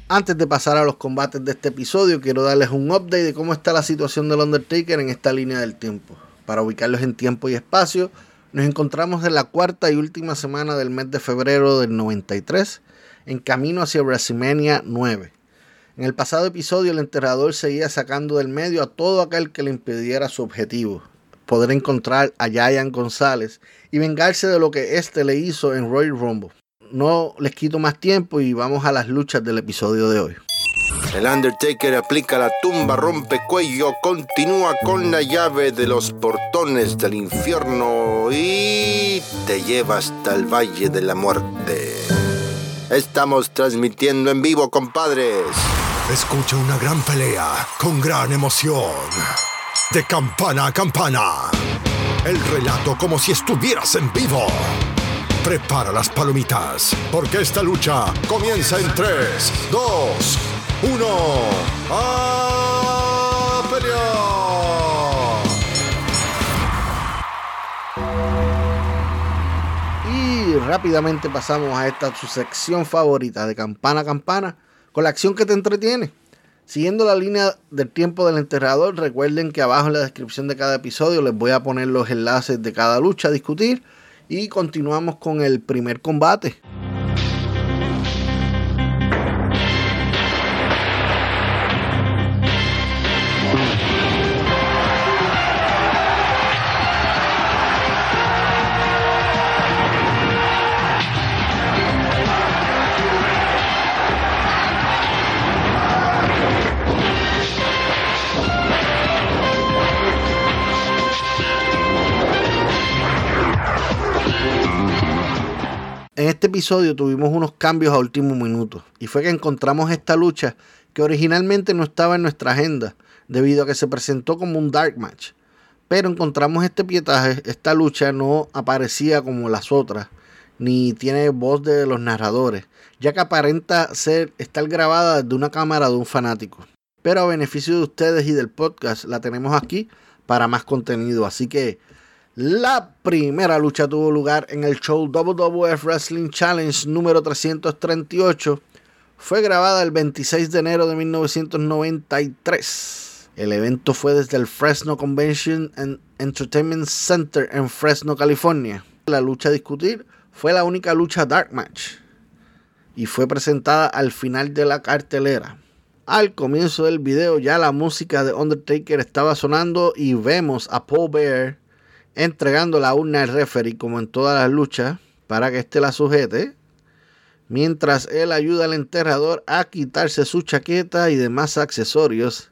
Antes de pasar a los combates de este episodio, quiero darles un update de cómo está la situación del Undertaker en esta línea del tiempo. Para ubicarlos en tiempo y espacio, nos encontramos en la cuarta y última semana del mes de febrero del 93, en camino hacia WrestleMania 9. En el pasado episodio, el enterrador seguía sacando del medio a todo aquel que le impidiera su objetivo, poder encontrar a Giant González y vengarse de lo que éste le hizo en Royal Rumble no les quito más tiempo y vamos a las luchas del episodio de hoy. El Undertaker aplica la tumba, rompe cuello, continúa con la llave de los portones del infierno y te lleva hasta el Valle de la Muerte. Estamos transmitiendo en vivo, compadres. Escucha una gran pelea con gran emoción. De campana a campana. El relato como si estuvieras en vivo. Prepara las palomitas, porque esta lucha comienza en 3, 2, 1. ¡A! Y rápidamente pasamos a esta su sección favorita de campana a campana, con la acción que te entretiene. Siguiendo la línea del tiempo del enterrador, recuerden que abajo en la descripción de cada episodio les voy a poner los enlaces de cada lucha a discutir y continuamos con el primer combate. En este episodio tuvimos unos cambios a último minuto y fue que encontramos esta lucha que originalmente no estaba en nuestra agenda debido a que se presentó como un dark match. Pero encontramos este pietaje, esta lucha no aparecía como las otras, ni tiene voz de los narradores, ya que aparenta ser estar grabada desde una cámara de un fanático. Pero a beneficio de ustedes y del podcast la tenemos aquí para más contenido, así que la primera lucha tuvo lugar en el show WWF Wrestling Challenge número 338. Fue grabada el 26 de enero de 1993. El evento fue desde el Fresno Convention and Entertainment Center en Fresno, California. La lucha a discutir fue la única lucha Dark Match y fue presentada al final de la cartelera. Al comienzo del video ya la música de Undertaker estaba sonando y vemos a Paul Bear entregando la urna al referee como en todas las luchas para que éste la sujete, mientras él ayuda al enterrador a quitarse su chaqueta y demás accesorios.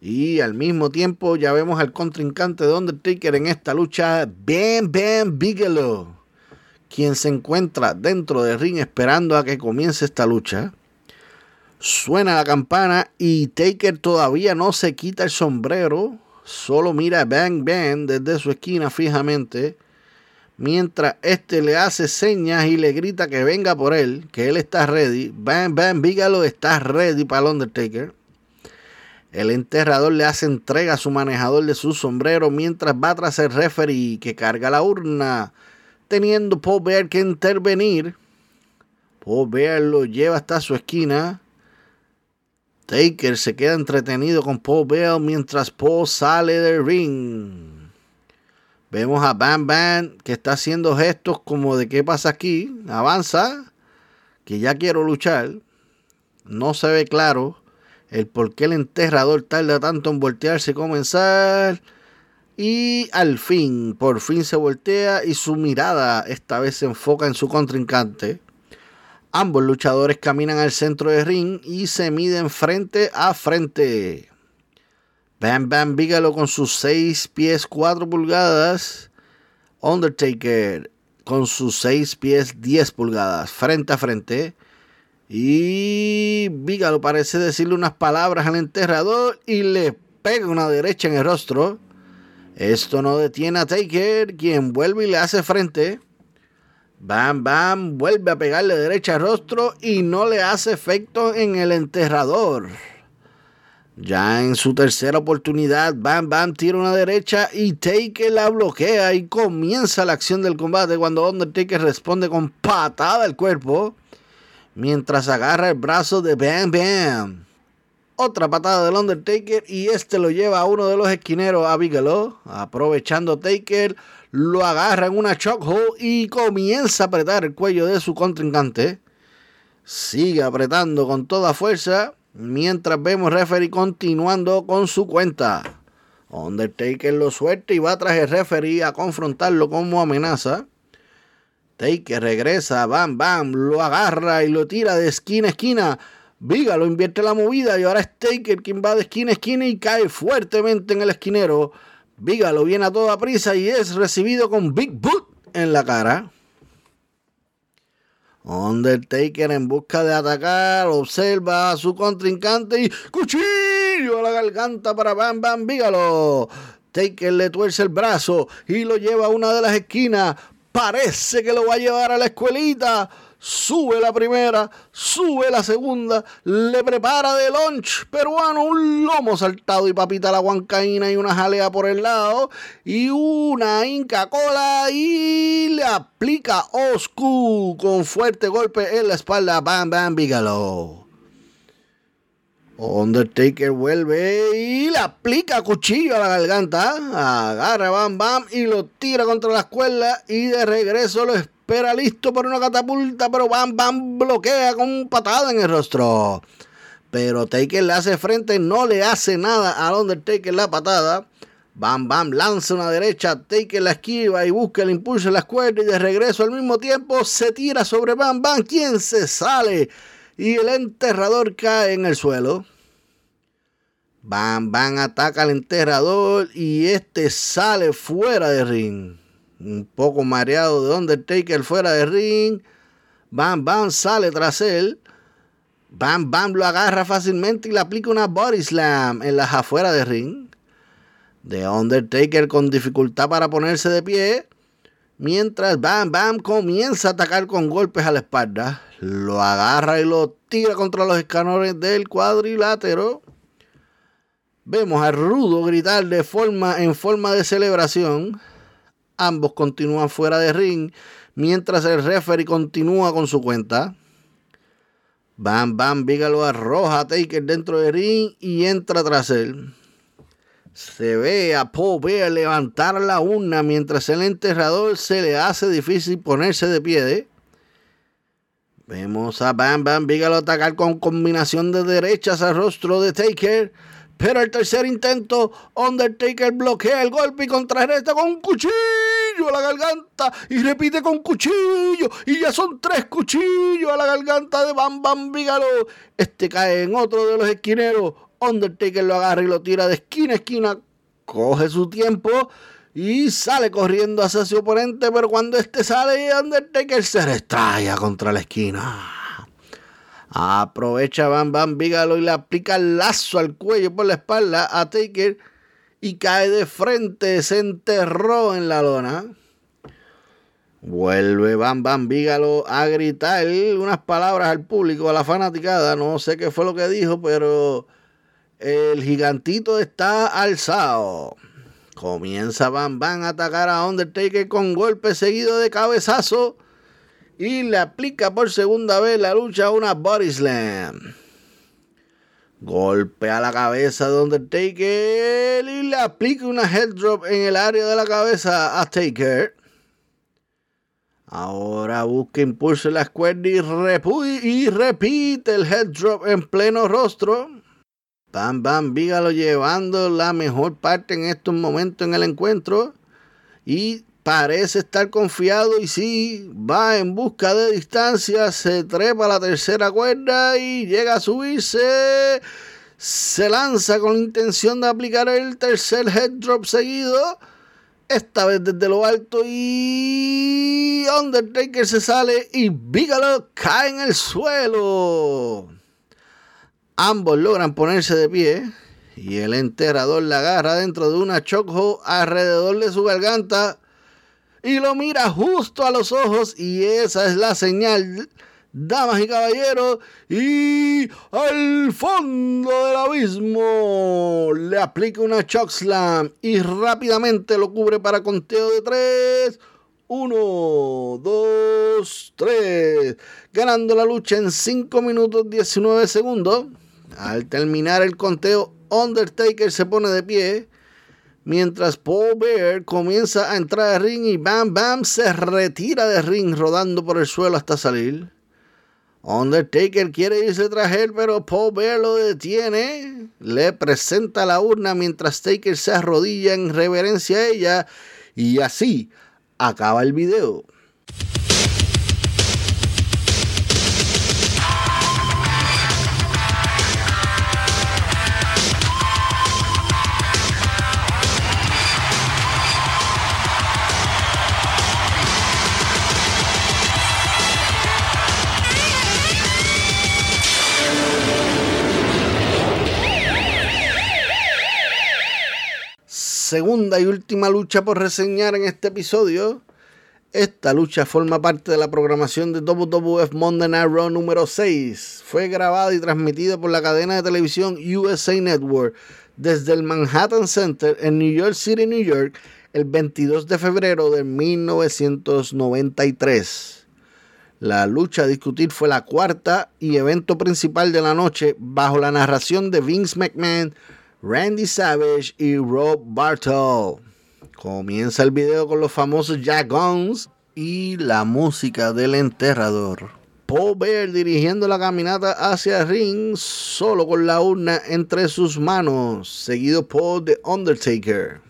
Y al mismo tiempo ya vemos al contrincante de Undertaker en esta lucha, Bam Bam Bigelow, quien se encuentra dentro del ring esperando a que comience esta lucha. Suena la campana y Taker todavía no se quita el sombrero solo mira a Bang Bang desde su esquina fijamente, mientras este le hace señas y le grita que venga por él, que él está ready. Bang Bang Bigelow está ready para el Undertaker. El enterrador le hace entrega a su manejador de su sombrero mientras va tras el referee que carga la urna, teniendo Paul Bear que intervenir. Paul Bear lo lleva hasta su esquina Taker se queda entretenido con Paul Bell mientras Paul sale del ring. Vemos a Bam Bam que está haciendo gestos como de qué pasa aquí. Avanza, que ya quiero luchar. No se ve claro el por qué el enterrador tarda tanto en voltearse y comenzar. Y al fin, por fin se voltea y su mirada esta vez se enfoca en su contrincante. Ambos luchadores caminan al centro del ring y se miden frente a frente. Bam Bam Bigelow con sus 6 pies 4 pulgadas. Undertaker con sus 6 pies 10 pulgadas frente a frente. Y Bigelow parece decirle unas palabras al enterrador y le pega una derecha en el rostro. Esto no detiene a Taker, quien vuelve y le hace frente. Bam Bam vuelve a pegarle derecha al rostro y no le hace efecto en el enterrador. Ya en su tercera oportunidad, Bam Bam tira una derecha y Taker la bloquea y comienza la acción del combate cuando Undertaker responde con patada al cuerpo mientras agarra el brazo de Bam Bam. Otra patada del Undertaker y este lo lleva a uno de los esquineros a Bigelow. Aprovechando Taker, lo agarra en una chokehold y comienza a apretar el cuello de su contrincante. Sigue apretando con toda fuerza mientras vemos referee continuando con su cuenta. Undertaker lo suelta y va tras el referee a confrontarlo como amenaza. Taker regresa, bam, bam, lo agarra y lo tira de esquina a esquina. Viga lo invierte la movida y ahora es Taker quien va de esquina a esquina y cae fuertemente en el esquinero. Viga lo viene a toda prisa y es recibido con Big Boot en la cara. Undertaker en busca de atacar, observa a su contrincante y cuchillo a la garganta para Bam Bam Vígalo. Taker le tuerce el brazo y lo lleva a una de las esquinas. Parece que lo va a llevar a la escuelita. Sube la primera, sube la segunda, le prepara de lunch peruano un lomo saltado y papita la huancaína y una jalea por el lado y una Inca Cola y le aplica Oscu con fuerte golpe en la espalda Bam Bam Bigelow. Undertaker vuelve y le aplica cuchillo a la garganta, agarra Bam Bam y lo tira contra la escuela y de regreso lo espera listo por una catapulta, pero Bam Bam bloquea con patada en el rostro. Pero Taker le hace frente, no le hace nada a Undertaker la patada. Bam Bam lanza una derecha, Taker la esquiva y busca el impulso en la escuela y de regreso al mismo tiempo se tira sobre Bam Bam, quien se sale y el enterrador cae en el suelo. Bam Bam ataca al enterrador y este sale fuera de ring. Un poco mareado de Undertaker fuera de ring. Bam Bam sale tras él. Bam Bam lo agarra fácilmente y le aplica una body slam en las afueras de ring. De Undertaker con dificultad para ponerse de pie. Mientras Bam Bam comienza a atacar con golpes a la espalda, lo agarra y lo tira contra los escalones del cuadrilátero. Vemos a Rudo gritar de forma, en forma de celebración. Ambos continúan fuera de ring, mientras el referee continúa con su cuenta. Bam Bam Bigelow arroja a Taker dentro del ring y entra tras él. Se ve a Bear levantar la urna mientras el enterrador se le hace difícil ponerse de pie. Vemos a Bam Bam Bigelow atacar con combinación de derechas al rostro de Taker. Pero el tercer intento, Undertaker bloquea el golpe y contrarresta con un cuchillo a la garganta y repite con cuchillo y ya son tres cuchillos a la garganta de Bam Bam Bigelow. Este cae en otro de los esquineros. Undertaker lo agarra y lo tira de esquina a esquina, coge su tiempo y sale corriendo hacia su oponente, pero cuando este sale, Undertaker se restraya contra la esquina. Aprovecha Bam Bam Bigelow y le aplica el lazo al cuello por la espalda a Taker y cae de frente, se enterró en la lona. Vuelve Bam Bam Bigelow a gritar unas palabras al público, a la fanaticada. No sé qué fue lo que dijo, pero el gigantito está alzado. Comienza Bam Bam a atacar a Undertaker con golpe seguido de cabezazo y le aplica por segunda vez la lucha a una body slam. Golpe a la cabeza de Undertaker y le aplica una head drop en el área de la cabeza a Taker. Ahora busca impulso en la cuerda y, y repite el head drop en pleno rostro. Bam Bam Vígalo llevando la mejor parte en estos momentos en el encuentro. Y parece estar confiado y sí, va en busca de distancia, se trepa a la tercera cuerda y llega a subirse. Se lanza con la intención de aplicar el tercer head drop seguido. Esta vez desde lo alto y Undertaker se sale y Bigelow cae en el suelo. Ambos logran ponerse de pie y el enterrador la agarra dentro de una choco alrededor de su garganta y lo mira justo a los ojos y esa es la señal, damas y caballeros, y al fondo del abismo le aplica una choke slam y rápidamente lo cubre para conteo de tres. Uno, dos, tres. Ganando la lucha en 5 minutos 19 segundos. Al terminar el conteo, Undertaker se pone de pie. Mientras Paul Bear comienza a entrar al ring y Bam Bam se retira del ring rodando por el suelo hasta salir. Undertaker quiere irse tras él, pero Paul Bear lo detiene. Le presenta la urna mientras Taker se arrodilla en reverencia a ella. Y así acaba el video. Segunda y última lucha por reseñar en este episodio. Esta lucha forma parte de la programación de WWF Monday Night Raw número 6. Fue grabada y transmitida por la cadena de televisión USA Network desde el Manhattan Center en New York City, New York, el 22 de febrero de 1993. La lucha a discutir fue la cuarta y evento principal de la noche bajo la narración de Vince McMahon Randy Savage y Rob Bartle. Comienza el video con los famosos Jack Guns y la música del enterrador. Paul Bear dirigiendo la caminata hacia el ring solo con la urna entre sus manos, seguido por The Undertaker.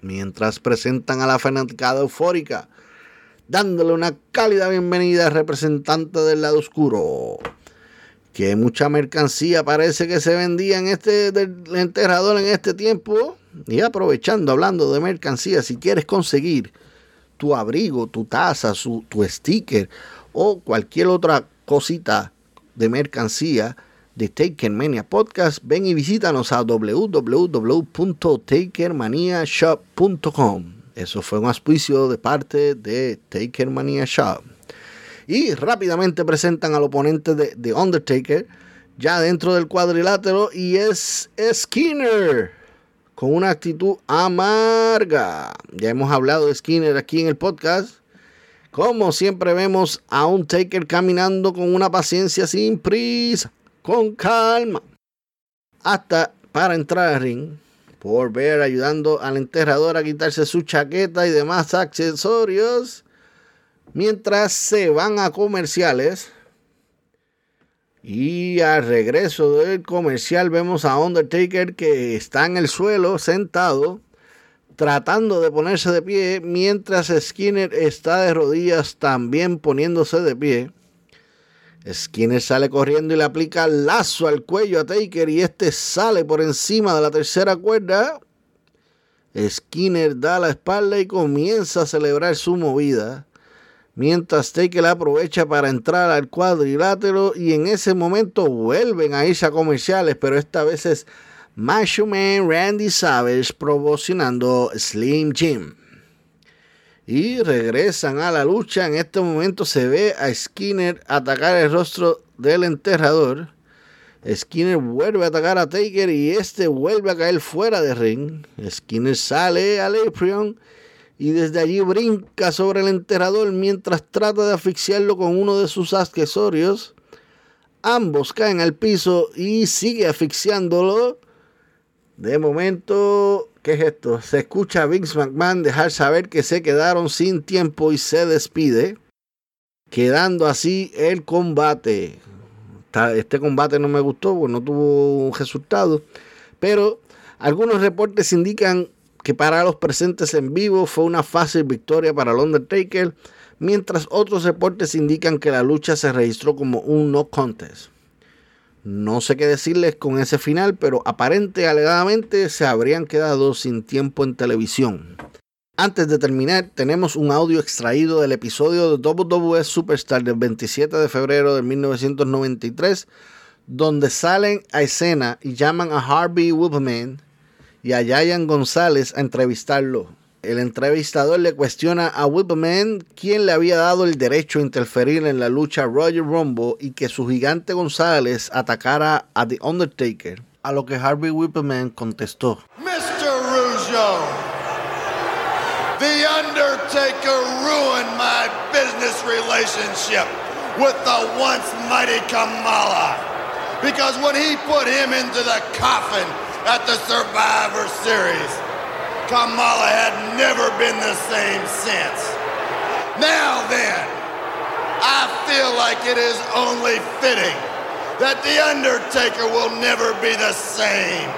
Mientras presentan a la fanaticada eufórica, dándole una cálida bienvenida al representante del lado oscuro que mucha mercancía parece que se vendía en este del enterrador en este tiempo. Y aprovechando, hablando de mercancía, si quieres conseguir tu abrigo, tu taza, tu sticker o cualquier otra cosita de mercancía de Taker Mania Podcast, ven y visítanos a www.takermaniashop.com. Eso fue un auspicio de parte de Taker Mania Shop. Y rápidamente presentan al oponente de, The Undertaker ya dentro del cuadrilátero y es Skinner con una actitud amarga. Ya hemos hablado de Skinner aquí en el podcast. Como siempre vemos a un Taker caminando con una paciencia sin prisa, con calma, hasta para entrar al ring. Por ver ayudando al enterrador a quitarse su chaqueta y demás accesorios mientras se van a comerciales. Y al regreso del comercial vemos a Undertaker que está en el suelo sentado tratando de ponerse de pie mientras Skinner está de rodillas también poniéndose de pie. Skinner sale corriendo y le aplica lazo al cuello a Taker y este sale por encima de la tercera cuerda. Skinner da la espalda y comienza a celebrar su movida mientras Taker aprovecha para entrar al cuadrilátero y en ese momento vuelven a irse a comerciales, pero esta vez es Macho Man Randy Savage promocionando Slim Jim. Y regresan a la lucha. En este momento se ve a Skinner atacar el rostro del enterrador. Skinner vuelve a atacar a Taker y este vuelve a caer fuera de ring. Skinner sale al Aprion y desde allí brinca sobre el enterrador mientras trata de asfixiarlo con uno de sus accesorios. Ambos caen al piso y sigue asfixiándolo. De momento, ¿qué es esto? Se escucha a Vince McMahon dejar saber que se quedaron sin tiempo y se despide, quedando así el combate. Este combate no me gustó, pues no tuvo un resultado, pero algunos reportes indican que para los presentes en vivo fue una fácil victoria para el Undertaker, mientras otros reportes indican que la lucha se registró como un no contest. No sé qué decirles con ese final, pero aparente alegadamente se habrían quedado sin tiempo en televisión. Antes de terminar, tenemos un audio extraído del episodio de WWE Superstar del 27 de febrero de 1993, donde salen a escena y llaman a Harvey Whippleman y a Yayan González a entrevistarlo. El entrevistador le cuestiona a Whippleman quién le había dado el derecho a interferir en la lucha Roger Rumble y que su gigante González atacara a The Undertaker. A lo que Harvey Whippleman contestó. Mr. Rougeau, The Undertaker ruined my business relationship with the once mighty Kamala. Because when he put him into the coffin at the Survivor Series, Kamala had never been the same since. Now then, I feel like it is only fitting that The Undertaker will never be the same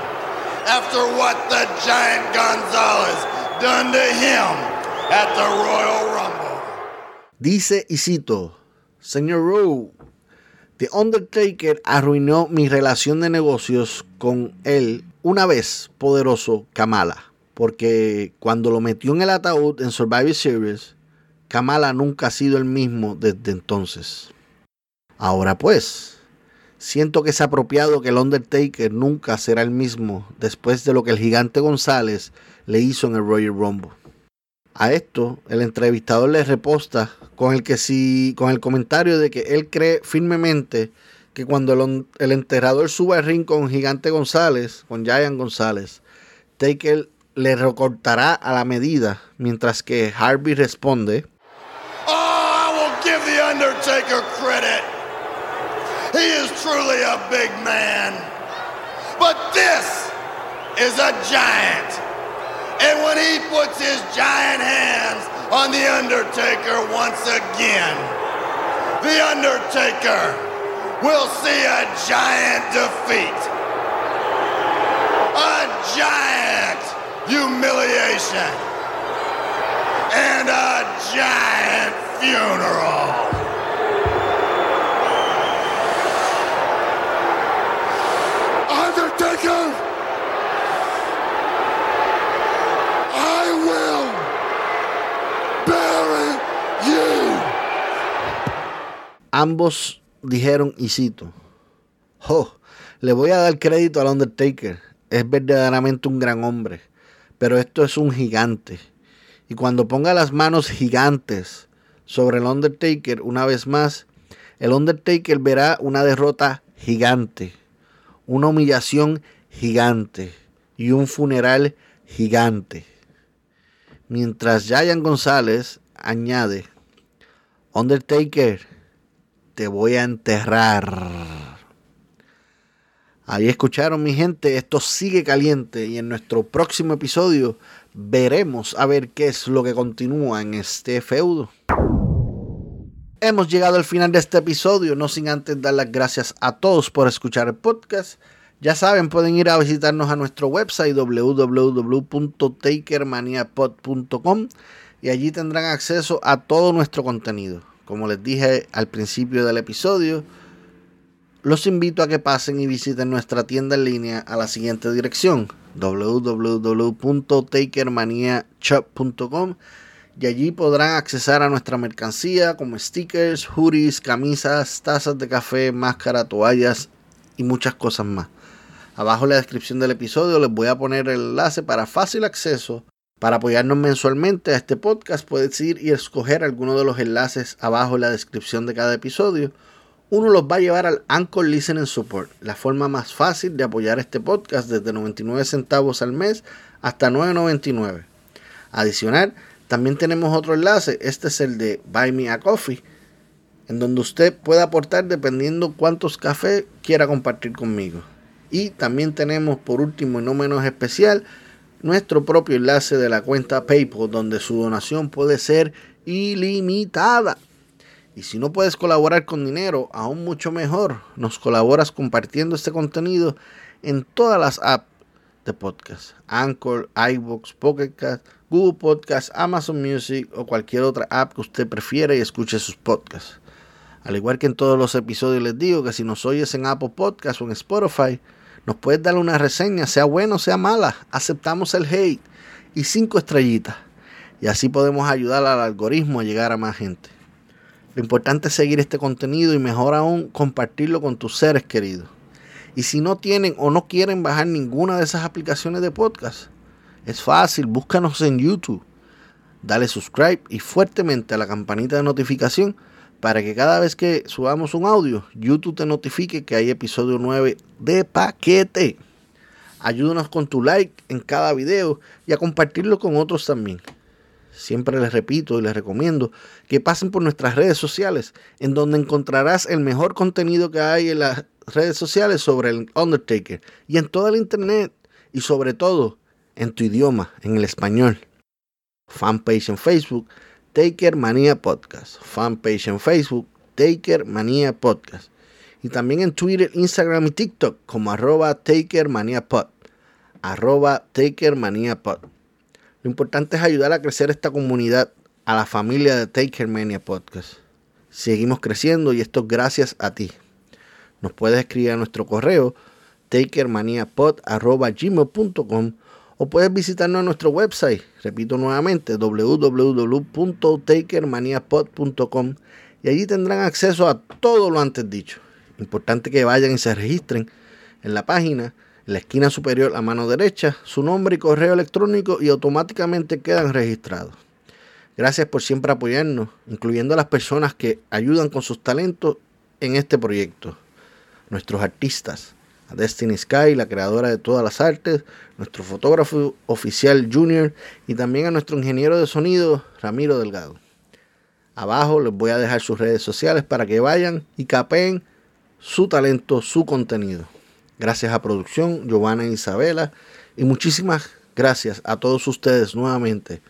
after what the Giant Gonzalez done to him at the Royal Rumble. Dice y cito, Señor Rowe, The Undertaker arruinó mi relación de negocios con él una vez poderoso Kamala porque cuando lo metió en el ataúd en Survivor Series, Kamala nunca ha sido el mismo desde entonces. Ahora pues, siento que es apropiado que el Undertaker nunca será el mismo después de lo que el gigante González le hizo en el Royal Rumble. A esto, el entrevistador le reposta con el, que si, con el comentario de que él cree firmemente que cuando el, el enterrador suba al ring con Gigante González, con Giant González, Taker le recortará a la medida, mientras que Harvey responde. Oh, I will give the Undertaker credit. He is truly a big man. But this is a giant. And when he puts his giant hands on the Undertaker once again, the Undertaker will see a giant defeat. A giant humiliation, and a giant funeral. Undertaker, I will bury you. Ambos dijeron, y cito, oh, le voy a dar crédito al Undertaker. Es verdaderamente un gran hombre pero esto es un gigante. Y cuando ponga las manos gigantes sobre el Undertaker una vez más, el Undertaker verá una derrota gigante, una humillación gigante y un funeral gigante. Mientras Giant González añade, Undertaker, te voy a enterrar. Ahí escucharon mi gente, esto sigue caliente y en nuestro próximo episodio veremos a ver qué es lo que continúa en este feudo. Hemos llegado al final de este episodio, no sin antes dar las gracias a todos por escuchar el podcast. Ya saben, pueden ir a visitarnos a nuestro website www.takermaniapod.com y allí tendrán acceso a todo nuestro contenido. Como les dije al principio del episodio, los invito a que pasen y visiten nuestra tienda en línea a la siguiente dirección www.takermaniachop.com y allí podrán accesar a nuestra mercancía como stickers, hoodies, camisas, tazas de café, máscara, toallas y muchas cosas más. Abajo en la descripción del episodio les voy a poner el enlace para fácil acceso. Para apoyarnos mensualmente a este podcast puedes ir y escoger alguno de los enlaces abajo en la descripción de cada episodio uno los va a llevar al Anchor Listening Support, la forma más fácil de apoyar este podcast desde 99 centavos al mes hasta 9.99. Adicional, también tenemos otro enlace, este es el de Buy Me a Coffee, en donde usted puede aportar dependiendo cuántos cafés quiera compartir conmigo. Y también tenemos, por último y no menos especial, nuestro propio enlace de la cuenta PayPal, donde su donación puede ser ilimitada. Y si no puedes colaborar con dinero, aún mucho mejor, nos colaboras compartiendo este contenido en todas las apps de podcast. Anchor, iVoox, Pocket Google Podcast, Amazon Music o cualquier otra app que usted prefiera y escuche sus podcasts. Al igual que en todos los episodios les digo que si nos oyes en Apple Podcast o en Spotify, nos puedes dar una reseña, sea buena o sea mala. Aceptamos el hate y cinco estrellitas. Y así podemos ayudar al algoritmo a llegar a más gente. Lo importante es seguir este contenido y mejor aún compartirlo con tus seres queridos. Y si no tienen o no quieren bajar ninguna de esas aplicaciones de podcast, es fácil, búscanos en YouTube. Dale subscribe y fuertemente a la campanita de notificación para que cada vez que subamos un audio, YouTube te notifique que hay episodio 9 de paquete. Ayúdanos con tu like en cada video y a compartirlo con otros también. Siempre les repito y les recomiendo que pasen por nuestras redes sociales, en donde encontrarás el mejor contenido que hay en las redes sociales sobre el Undertaker y en toda la internet y sobre todo en tu idioma, en el español. Fanpage en Facebook, Taker Manía Podcast. Fanpage en Facebook, Taker Manía Podcast. Y también en Twitter, Instagram y TikTok como arroba Taker Pod. Arroba Pod. Lo importante es ayudar a crecer esta comunidad, a la familia de Taker Mania Podcast. Seguimos creciendo y esto gracias a ti. Nos puedes escribir a nuestro correo takermaniapod.gmail.com o puedes visitarnos en nuestro website, repito nuevamente, www.takermaniapod.com y allí tendrán acceso a todo lo antes dicho. Importante que vayan y se registren en la página, en la esquina superior a mano derecha, su nombre y correo electrónico y automáticamente quedan registrados. Gracias por siempre apoyarnos, incluyendo a las personas que ayudan con sus talentos en este proyecto. Nuestros artistas, a Destiny Sky, la creadora de todas las artes, nuestro fotógrafo oficial Junior y también a nuestro ingeniero de sonido Ramiro Delgado. Abajo les voy a dejar sus redes sociales para que vayan y capeen su talento, su contenido. Gracias a producción, Giovanna e Isabela y muchísimas gracias a todos ustedes nuevamente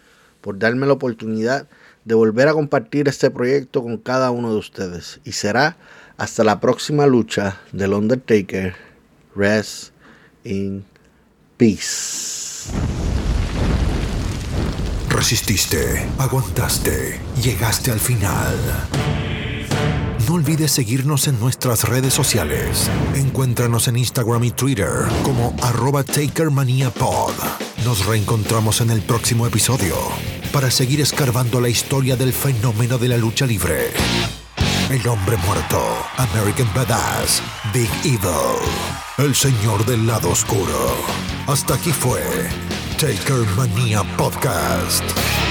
por darme la oportunidad de volver a compartir este proyecto con cada uno de ustedes. Y será hasta la próxima lucha del Undertaker Rest in peace. Resististe, aguantaste, llegaste al final. No olvides seguirnos en nuestras redes sociales. Encuéntranos en Instagram y Twitter como arroba TakerManiaPod. Nos reencontramos en el próximo episodio para seguir escarbando la historia del fenómeno de la lucha libre. El hombre muerto, American Badass, Big Evil, El señor del lado oscuro. Hasta aquí fue Taker Manía Podcast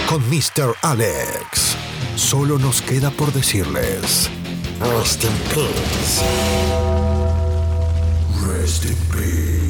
con Mr. Alex. Solo nos queda por decirles. Rest in peace. Rest in peace.